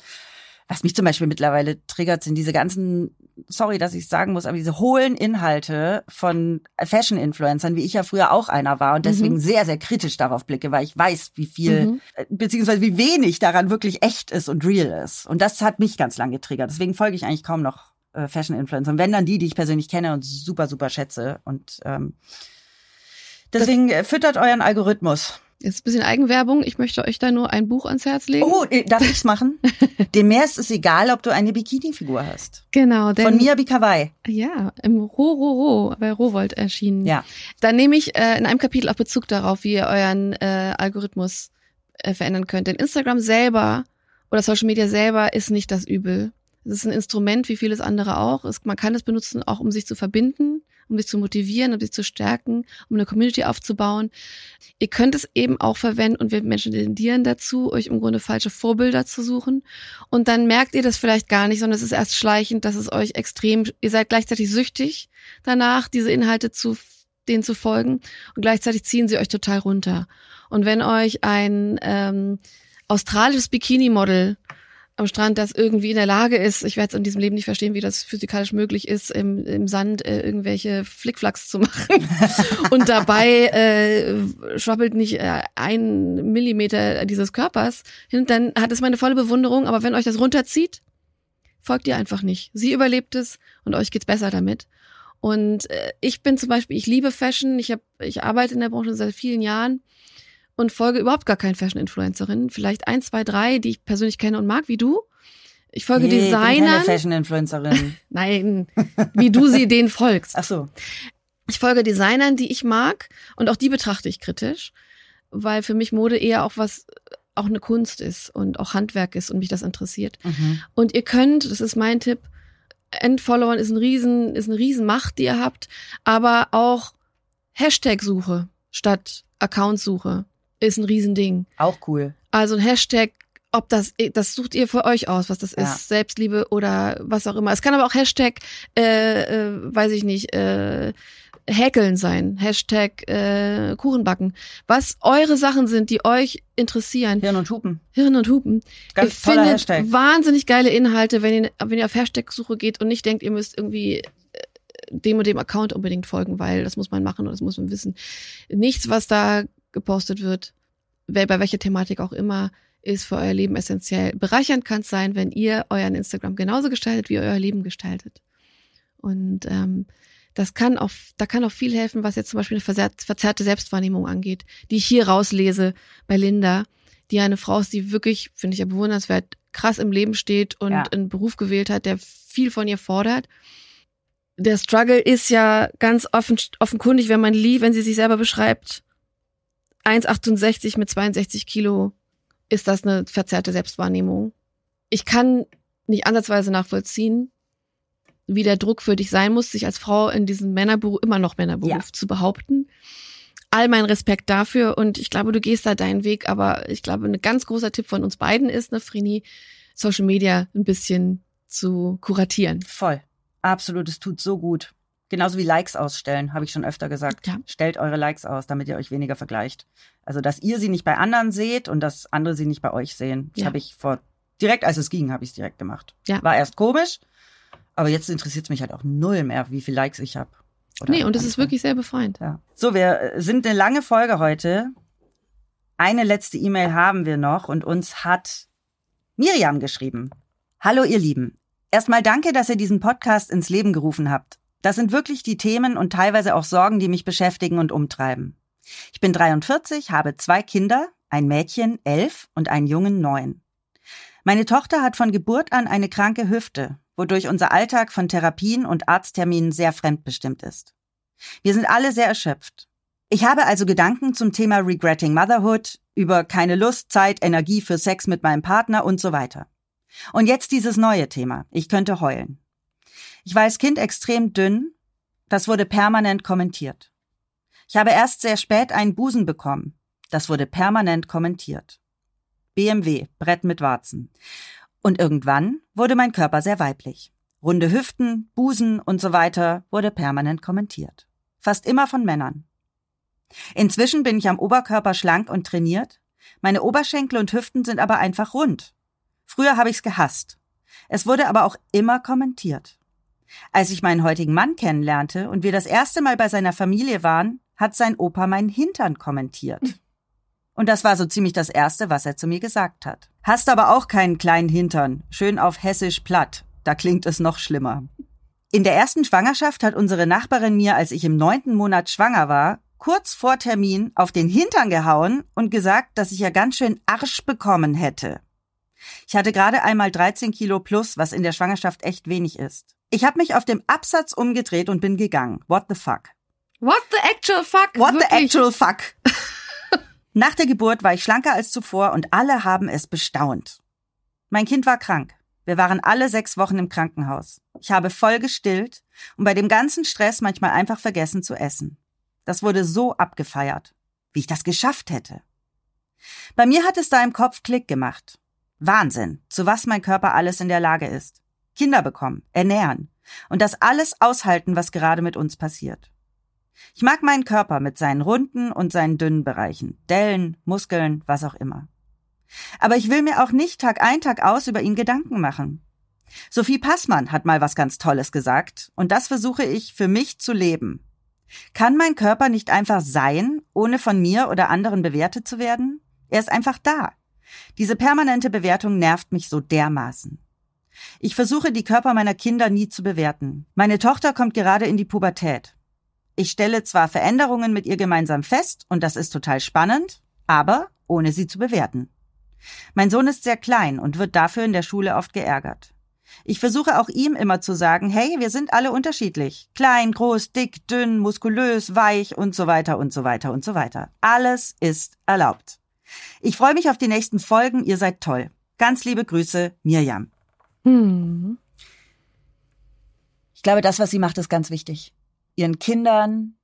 was mich zum Beispiel mittlerweile triggert, sind diese ganzen, sorry, dass ich sagen muss, aber diese hohlen Inhalte von Fashion-Influencern, wie ich ja früher auch einer war und deswegen mhm. sehr, sehr kritisch darauf blicke, weil ich weiß, wie viel, mhm. Äh, beziehungsweise wie wenig daran wirklich echt ist und real ist. Und das hat mich ganz lange getriggert. Deswegen folge ich eigentlich kaum noch äh, Fashion-Influencern. Wenn dann die, die ich persönlich kenne und super, super schätze. Und ähm, deswegen das, äh, füttert euren Algorithmus. Jetzt ein bisschen Eigenwerbung. Ich möchte euch da nur ein Buch ans Herz legen. Oh, äh, darf ich's machen? Dem Meer ist es egal, ob du eine Bikini-Figur hast. Genau. Denn, Von Mia Bikawai. Ja, im Ro, Ro, Ro, bei Rowold erschienen. Ja. Da nehme ich äh, in einem Kapitel auch Bezug darauf, wie ihr euren äh, Algorithmus äh, verändern könnt. Denn Instagram selber oder Social Media selber ist nicht das Übel. Es ist ein Instrument, wie vieles andere auch. Es, man kann es benutzen, auch um sich zu verbinden um dich zu motivieren, um dich zu stärken, um eine Community aufzubauen. Ihr könnt es eben auch verwenden und wir Menschen tendieren dazu, euch im Grunde falsche Vorbilder zu suchen. Und dann merkt ihr das vielleicht gar nicht, sondern es ist erst schleichend, dass es euch extrem, ihr seid gleichzeitig süchtig danach, diese Inhalte zu denen zu folgen und gleichzeitig ziehen sie euch total runter. Und wenn euch ein ähm, australisches Bikini-Model am Strand, das irgendwie in der Lage ist, ich werde es in diesem Leben nicht verstehen, wie das physikalisch möglich ist, im, im Sand äh, irgendwelche Flickflacks zu machen. und dabei äh, schwabbelt nicht äh, ein Millimeter dieses Körpers hin, dann hat es meine volle Bewunderung. Aber wenn euch das runterzieht, folgt ihr einfach nicht. Sie überlebt es und euch geht's besser damit. Und äh, ich bin zum Beispiel, ich liebe Fashion, ich, hab, ich arbeite in der Branche seit vielen Jahren und folge überhaupt gar keinen Fashion-Influencerinnen. Vielleicht ein, zwei, drei, die ich persönlich kenne und mag, wie du. Ich folge nee, Designern. Ich bin keine Fashion-Influencerin. Nein, wie du sie denen folgst. Ach so. Ich folge Designern, die ich mag und auch die betrachte ich kritisch, weil für mich Mode eher auch was auch eine Kunst ist und auch Handwerk ist und mich das interessiert. Mhm. Und ihr könnt, das ist mein Tipp, Endfollowern ist ein riesen ist eine riesen Macht, die ihr habt, aber auch Hashtag-Suche statt Account-Suche ist ein Riesending. Auch cool. Also ein Hashtag, ob das, das sucht ihr für euch aus, was das ja. ist, Selbstliebe oder was auch immer. Es kann aber auch Hashtag, äh, äh, weiß ich nicht, äh, Häkeln sein, Hashtag äh, Kuchenbacken. Was eure Sachen sind, die euch interessieren. Hirn und Hupen. Hirn und Hupen. Ganz ihr toller Hashtag. wahnsinnig geile Inhalte, wenn ihr, wenn ihr auf Hashtag-Suche geht und nicht denkt, ihr müsst irgendwie äh, dem und dem Account unbedingt folgen, weil das muss man machen und das muss man wissen. Nichts, was da gepostet wird, bei welcher Thematik auch immer, ist für euer Leben essentiell. Bereichernd kann es sein, wenn ihr euren Instagram genauso gestaltet, wie ihr euer Leben gestaltet. Und ähm, das kann auch, da kann auch viel helfen, was jetzt zum Beispiel eine verzerrte Selbstwahrnehmung angeht, die ich hier rauslese bei Linda, die eine Frau ist, die wirklich, finde ich ja bewundernswert, krass im Leben steht und ja. einen Beruf gewählt hat, der viel von ihr fordert. Der Struggle ist ja ganz offen, offenkundig, wenn man lieb, wenn sie sich selber beschreibt, 1,68 mit 62 Kilo ist das eine verzerrte Selbstwahrnehmung. Ich kann nicht ansatzweise nachvollziehen, wie der Druck für dich sein muss, sich als Frau in diesem Männerberuf, immer noch Männerberuf ja. zu behaupten. All mein Respekt dafür und ich glaube, du gehst da deinen Weg, aber ich glaube, ein ganz großer Tipp von uns beiden ist, ne, Frini, Social Media ein bisschen zu kuratieren. Voll. Absolut, es tut so gut. Genauso wie Likes ausstellen, habe ich schon öfter gesagt. Ja. Stellt eure Likes aus, damit ihr euch weniger vergleicht. Also, dass ihr sie nicht bei anderen seht und dass andere sie nicht bei euch sehen. Das Ja. habe ich vor, direkt als es ging, habe ich es direkt gemacht. Ja. War erst komisch, aber jetzt interessiert es mich halt auch null mehr, wie viele Likes ich habe. Nee, und es ist wirklich sehr befreiend. Ja. So, wir äh, sind eine lange Folge heute. Eine letzte E-Mail haben wir noch und uns hat Miriam geschrieben. Hallo, ihr Lieben. Erstmal danke, dass ihr diesen Podcast ins Leben gerufen habt. Das sind wirklich die Themen und teilweise auch Sorgen, die mich beschäftigen und umtreiben. Ich bin 43, habe zwei Kinder, ein Mädchen, elf und einen Jungen, neun. Meine Tochter hat von Geburt an eine kranke Hüfte, wodurch unser Alltag von Therapien und Arztterminen sehr fremdbestimmt ist. Wir sind alle sehr erschöpft. Ich habe also Gedanken zum Thema Regretting Motherhood, über keine Lust, Zeit, Energie für Sex mit meinem Partner und so weiter. Und jetzt dieses neue Thema. Ich könnte heulen. Ich war als Kind extrem dünn. Das wurde permanent kommentiert. Ich habe erst sehr spät einen Busen bekommen. Das wurde permanent kommentiert. BMW, Brett mit Warzen. Und irgendwann wurde mein Körper sehr weiblich. Runde Hüften, Busen und so weiter wurde permanent kommentiert. Fast immer von Männern. Inzwischen bin ich am Oberkörper schlank und trainiert. Meine Oberschenkel und Hüften sind aber einfach rund. Früher habe ich's gehasst. Es wurde aber auch immer kommentiert. Als ich meinen heutigen Mann kennenlernte und wir das erste Mal bei seiner Familie waren, hat sein Opa meinen Hintern kommentiert. Und das war so ziemlich das Erste, was er zu mir gesagt hat. Hast aber auch keinen kleinen Hintern, schön auf hessisch platt. Da klingt es noch schlimmer. In der ersten Schwangerschaft hat unsere Nachbarin mir, als ich im neunten Monat schwanger war, kurz vor Termin auf den Hintern gehauen und gesagt, dass ich ja ganz schön Arsch bekommen hätte. Ich hatte gerade einmal 13 Kilo plus, was in der Schwangerschaft echt wenig ist. Ich habe mich auf dem Absatz umgedreht und bin gegangen. What the fuck? What the actual fuck? What the Wirklich. actual fuck? Nach der Geburt war ich schlanker als zuvor und alle haben es bestaunt. Mein Kind war krank. Wir waren alle sechs Wochen im Krankenhaus. Ich habe voll gestillt und bei dem ganzen Stress manchmal einfach vergessen zu essen. Das wurde so abgefeiert, wie ich das geschafft hätte. Bei mir hat es da im Kopf Klick gemacht. Wahnsinn, zu was mein Körper alles in der Lage ist. Kinder bekommen, ernähren und das alles aushalten, was gerade mit uns passiert. Ich mag meinen Körper mit seinen runden und seinen dünnen Bereichen, Dellen, Muskeln, was auch immer. Aber ich will mir auch nicht Tag ein, Tag aus über ihn Gedanken machen. Sophie Passmann hat mal was ganz Tolles gesagt, und das versuche ich für mich zu leben. Kann mein Körper nicht einfach sein, ohne von mir oder anderen bewertet zu werden? Er ist einfach da. Diese permanente Bewertung nervt mich so dermaßen. Ich versuche, die Körper meiner Kinder nie zu bewerten. Meine Tochter kommt gerade in die Pubertät. Ich stelle zwar Veränderungen mit ihr gemeinsam fest, und das ist total spannend, aber ohne sie zu bewerten. Mein Sohn ist sehr klein und wird dafür in der Schule oft geärgert. Ich versuche auch ihm immer zu sagen, hey, wir sind alle unterschiedlich. Klein, groß, dick, dünn, muskulös, weich und so weiter und so weiter und so weiter. Alles ist erlaubt. Ich freue mich auf die nächsten Folgen. Ihr seid toll. Ganz liebe Grüße, Mirjam. Hm. Ich glaube, das, was sie macht, ist ganz wichtig. Ihren Kindern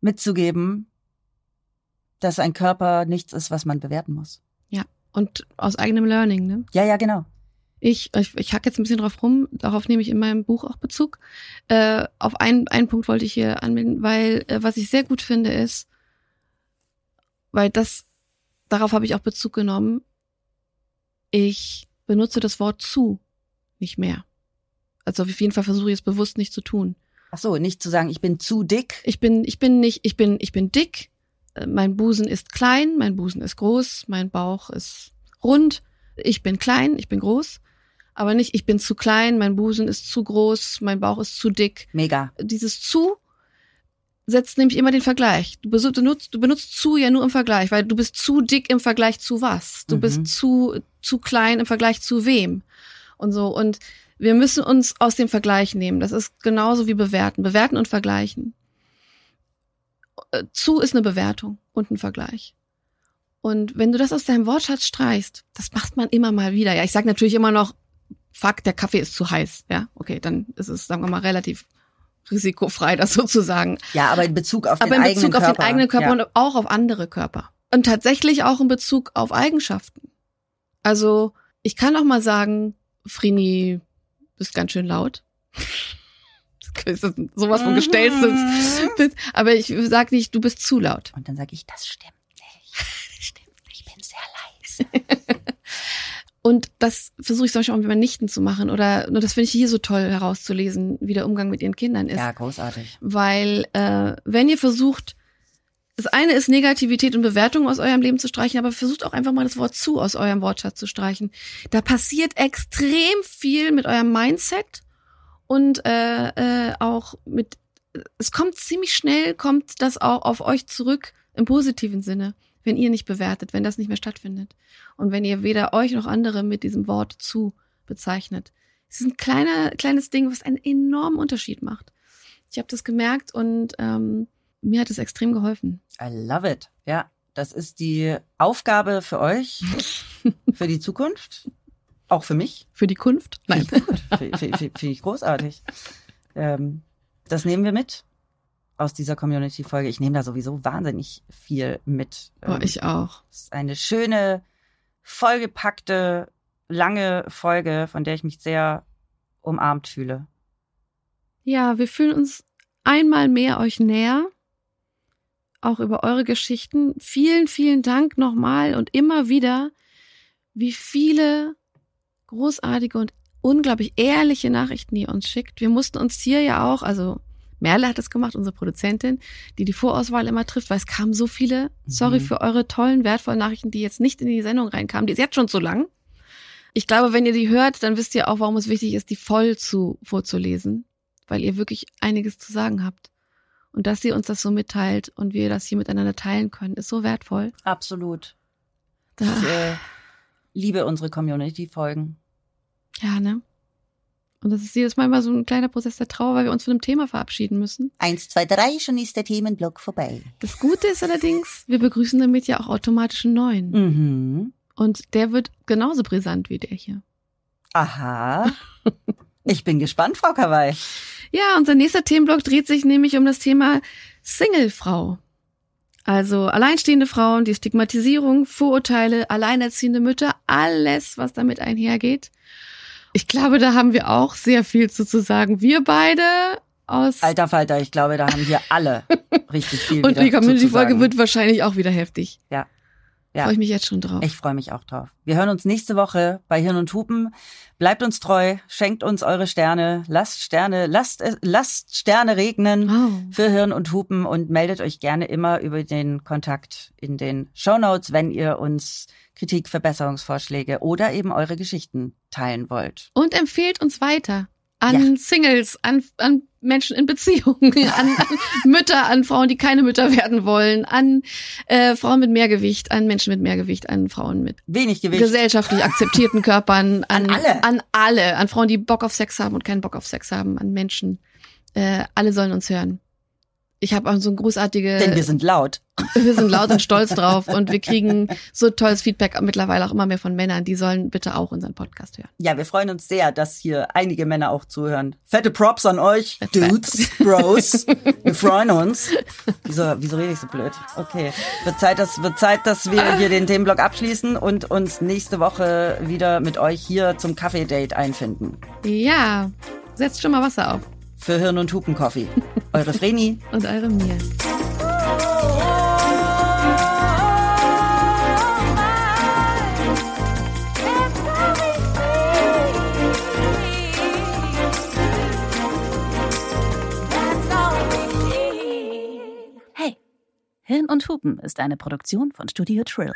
mitzugeben, dass ein Körper nichts ist, was man bewerten muss. Ja, und aus eigenem Learning, ne? Ja, ja, genau. Ich, ich, ich hack jetzt ein bisschen drauf rum, darauf nehme ich in meinem Buch auch Bezug. Äh, auf einen, einen Punkt wollte ich hier anmelden, weil äh, was ich sehr gut finde ist, weil das, darauf habe ich auch Bezug genommen, ich benutze das Wort zu nicht mehr. Also auf jeden Fall versuche ich es bewusst nicht zu tun. Ach so, nicht zu sagen, ich bin zu dick. Ich bin, ich bin nicht, ich bin, ich bin dick, äh, mein Busen ist klein, mein Busen ist groß, mein Bauch ist rund, ich bin klein, ich bin groß, aber nicht, ich bin zu klein, mein Busen ist zu groß, mein Bauch ist zu dick. Mega. Dieses zu setzt nämlich immer den Vergleich. Du benutzt, du benutzt zu ja nur im Vergleich, weil du bist zu dick im Vergleich zu was. Du Mhm. bist zu, zu klein im Vergleich zu wem. Und so. Und wir müssen uns aus dem Vergleich nehmen. Das ist genauso wie bewerten. Bewerten und vergleichen. Äh, Zu ist eine Bewertung und ein Vergleich. Und wenn du das aus deinem Wortschatz streichst, das macht man immer mal wieder. Ja, ich sage natürlich immer noch, fuck, der Kaffee ist zu heiß. Ja, okay, dann ist es, sagen wir mal, relativ risikofrei, das sozusagen. Ja, aber in Bezug auf Aber den in eigenen Bezug auf Körper. den eigenen Körper ja. und auch auf andere Körper. Und tatsächlich auch in Bezug auf Eigenschaften. Also, ich kann auch mal sagen, Frini, bist ganz schön laut. Das ist sowas von gestellstes. Mhm. Aber ich sag nicht, du bist zu laut. Und dann sage ich, das stimmt nicht. Das stimmt nicht. Ich bin sehr leise. Und das versuche ich zum Beispiel auch mit meinen Nichten zu machen. Oder nur das finde ich hier so toll herauszulesen, wie der Umgang mit ihren Kindern ist. Ja, großartig. Weil äh, wenn ihr versucht, das eine ist Negativität und Bewertung aus eurem Leben zu streichen, aber versucht auch einfach mal das Wort zu aus eurem Wortschatz zu streichen. Da passiert extrem viel mit eurem Mindset und äh, äh, auch mit, es kommt ziemlich schnell, kommt das auch auf euch zurück im positiven Sinne, wenn ihr nicht bewertet, wenn das nicht mehr stattfindet. Und wenn ihr weder euch noch andere mit diesem Wort zu bezeichnet. Es ist ein kleiner, kleines Ding, was einen enormen Unterschied macht. Ich habe das gemerkt und ähm, mir hat es extrem geholfen. I love it. Ja, das ist die Aufgabe für euch, für die Zukunft. Auch für mich. Für die Kunft? Nein. Finde find ich großartig. Ähm, das nehmen wir mit aus dieser Community-Folge. Ich nehme da sowieso wahnsinnig viel mit. Boah, Ähm, ich auch. Es ist eine schöne, vollgepackte, lange Folge, von der ich mich sehr umarmt fühle. Ja, wir fühlen uns einmal mehr euch näher, auch über eure Geschichten. Vielen, vielen Dank nochmal und immer wieder, wie viele großartige und unglaublich ehrliche Nachrichten ihr uns schickt. Wir mussten uns hier ja auch, also Merle hat es gemacht, unsere Produzentin, die die Vorauswahl immer trifft, weil es kamen so viele. Sorry Mhm. für eure tollen, wertvollen Nachrichten, die jetzt nicht in die Sendung reinkamen. Die ist jetzt schon zu lang. Ich glaube, wenn ihr die hört, dann wisst ihr auch, warum es wichtig ist, die voll zu vorzulesen, weil ihr wirklich einiges zu sagen habt. Und dass ihr uns das so mitteilt und wir das hier miteinander teilen können, ist so wertvoll. Absolut. Da, Ich äh, liebe unsere Community-Folgen. ja, ne? Und das ist jedes Mal immer so ein kleiner Prozess der Trauer, weil wir uns von einem Thema verabschieden müssen. Eins, zwei, drei, schon ist der Themenblock vorbei. Das Gute ist allerdings, wir begrüßen damit ja auch automatisch einen neuen. Mhm. Und der wird genauso brisant wie der hier. Aha. Ich bin gespannt, Frau Kawai. Ja, unser nächster Themenblock dreht sich nämlich um das Thema Singlefrau. Also alleinstehende Frauen, die Stigmatisierung, Vorurteile, alleinerziehende Mütter, alles, was damit einhergeht. Ich glaube, da haben wir auch sehr viel zu, zu sagen. Wir beide aus Alter Falter, ich glaube, da haben wir alle richtig viel und die Community-Folge wird wahrscheinlich auch wieder heftig. Ja. Ja. Freue ich mich jetzt schon drauf. Ich freue mich auch drauf. Wir hören uns nächste Woche bei Hirn und Hupen. Bleibt uns treu, schenkt uns eure Sterne, lasst Sterne, lasst, äh, lasst Sterne regnen Wow. für Hirn und Hupen und meldet euch gerne immer über den Kontakt in den Shownotes, wenn ihr uns Kritik, Verbesserungsvorschläge oder eben eure Geschichten teilen wollt. Und empfehlt uns weiter an Singles, an, an Menschen in Beziehungen, an, an Mütter, an Frauen, die keine Mütter werden wollen, an äh, Frauen mit Mehrgewicht, an Menschen mit Mehrgewicht, an Frauen mit Wenig Gewicht. gesellschaftlich akzeptierten Körpern, an, An alle. an alle, an Frauen, die Bock auf Sex haben und keinen Bock auf Sex haben, an Menschen. Äh, alle sollen uns hören. Ich habe auch so ein großartige. Denn wir sind laut. Wir sind laut und stolz drauf und wir kriegen so tolles Feedback mittlerweile auch immer mehr von Männern. Die sollen bitte auch unseren Podcast hören. Ja, wir freuen uns sehr, dass hier einige Männer auch zuhören. Fette Props an euch, Fett, fett. Dudes, Bros. Wir freuen uns. Wieso, wieso rede ich so blöd? Okay. Wird Zeit, dass, wird Zeit, dass wir hier den Themenblock abschließen und uns nächste Woche wieder mit euch hier zum Kaffee-Date einfinden. Ja, setzt schon mal Wasser auf. Für Hirn und Hupen Coffee. Eure Vreni. Und eure mir. Hey, Hirn und Hupen ist eine Produktion von Studio Trill.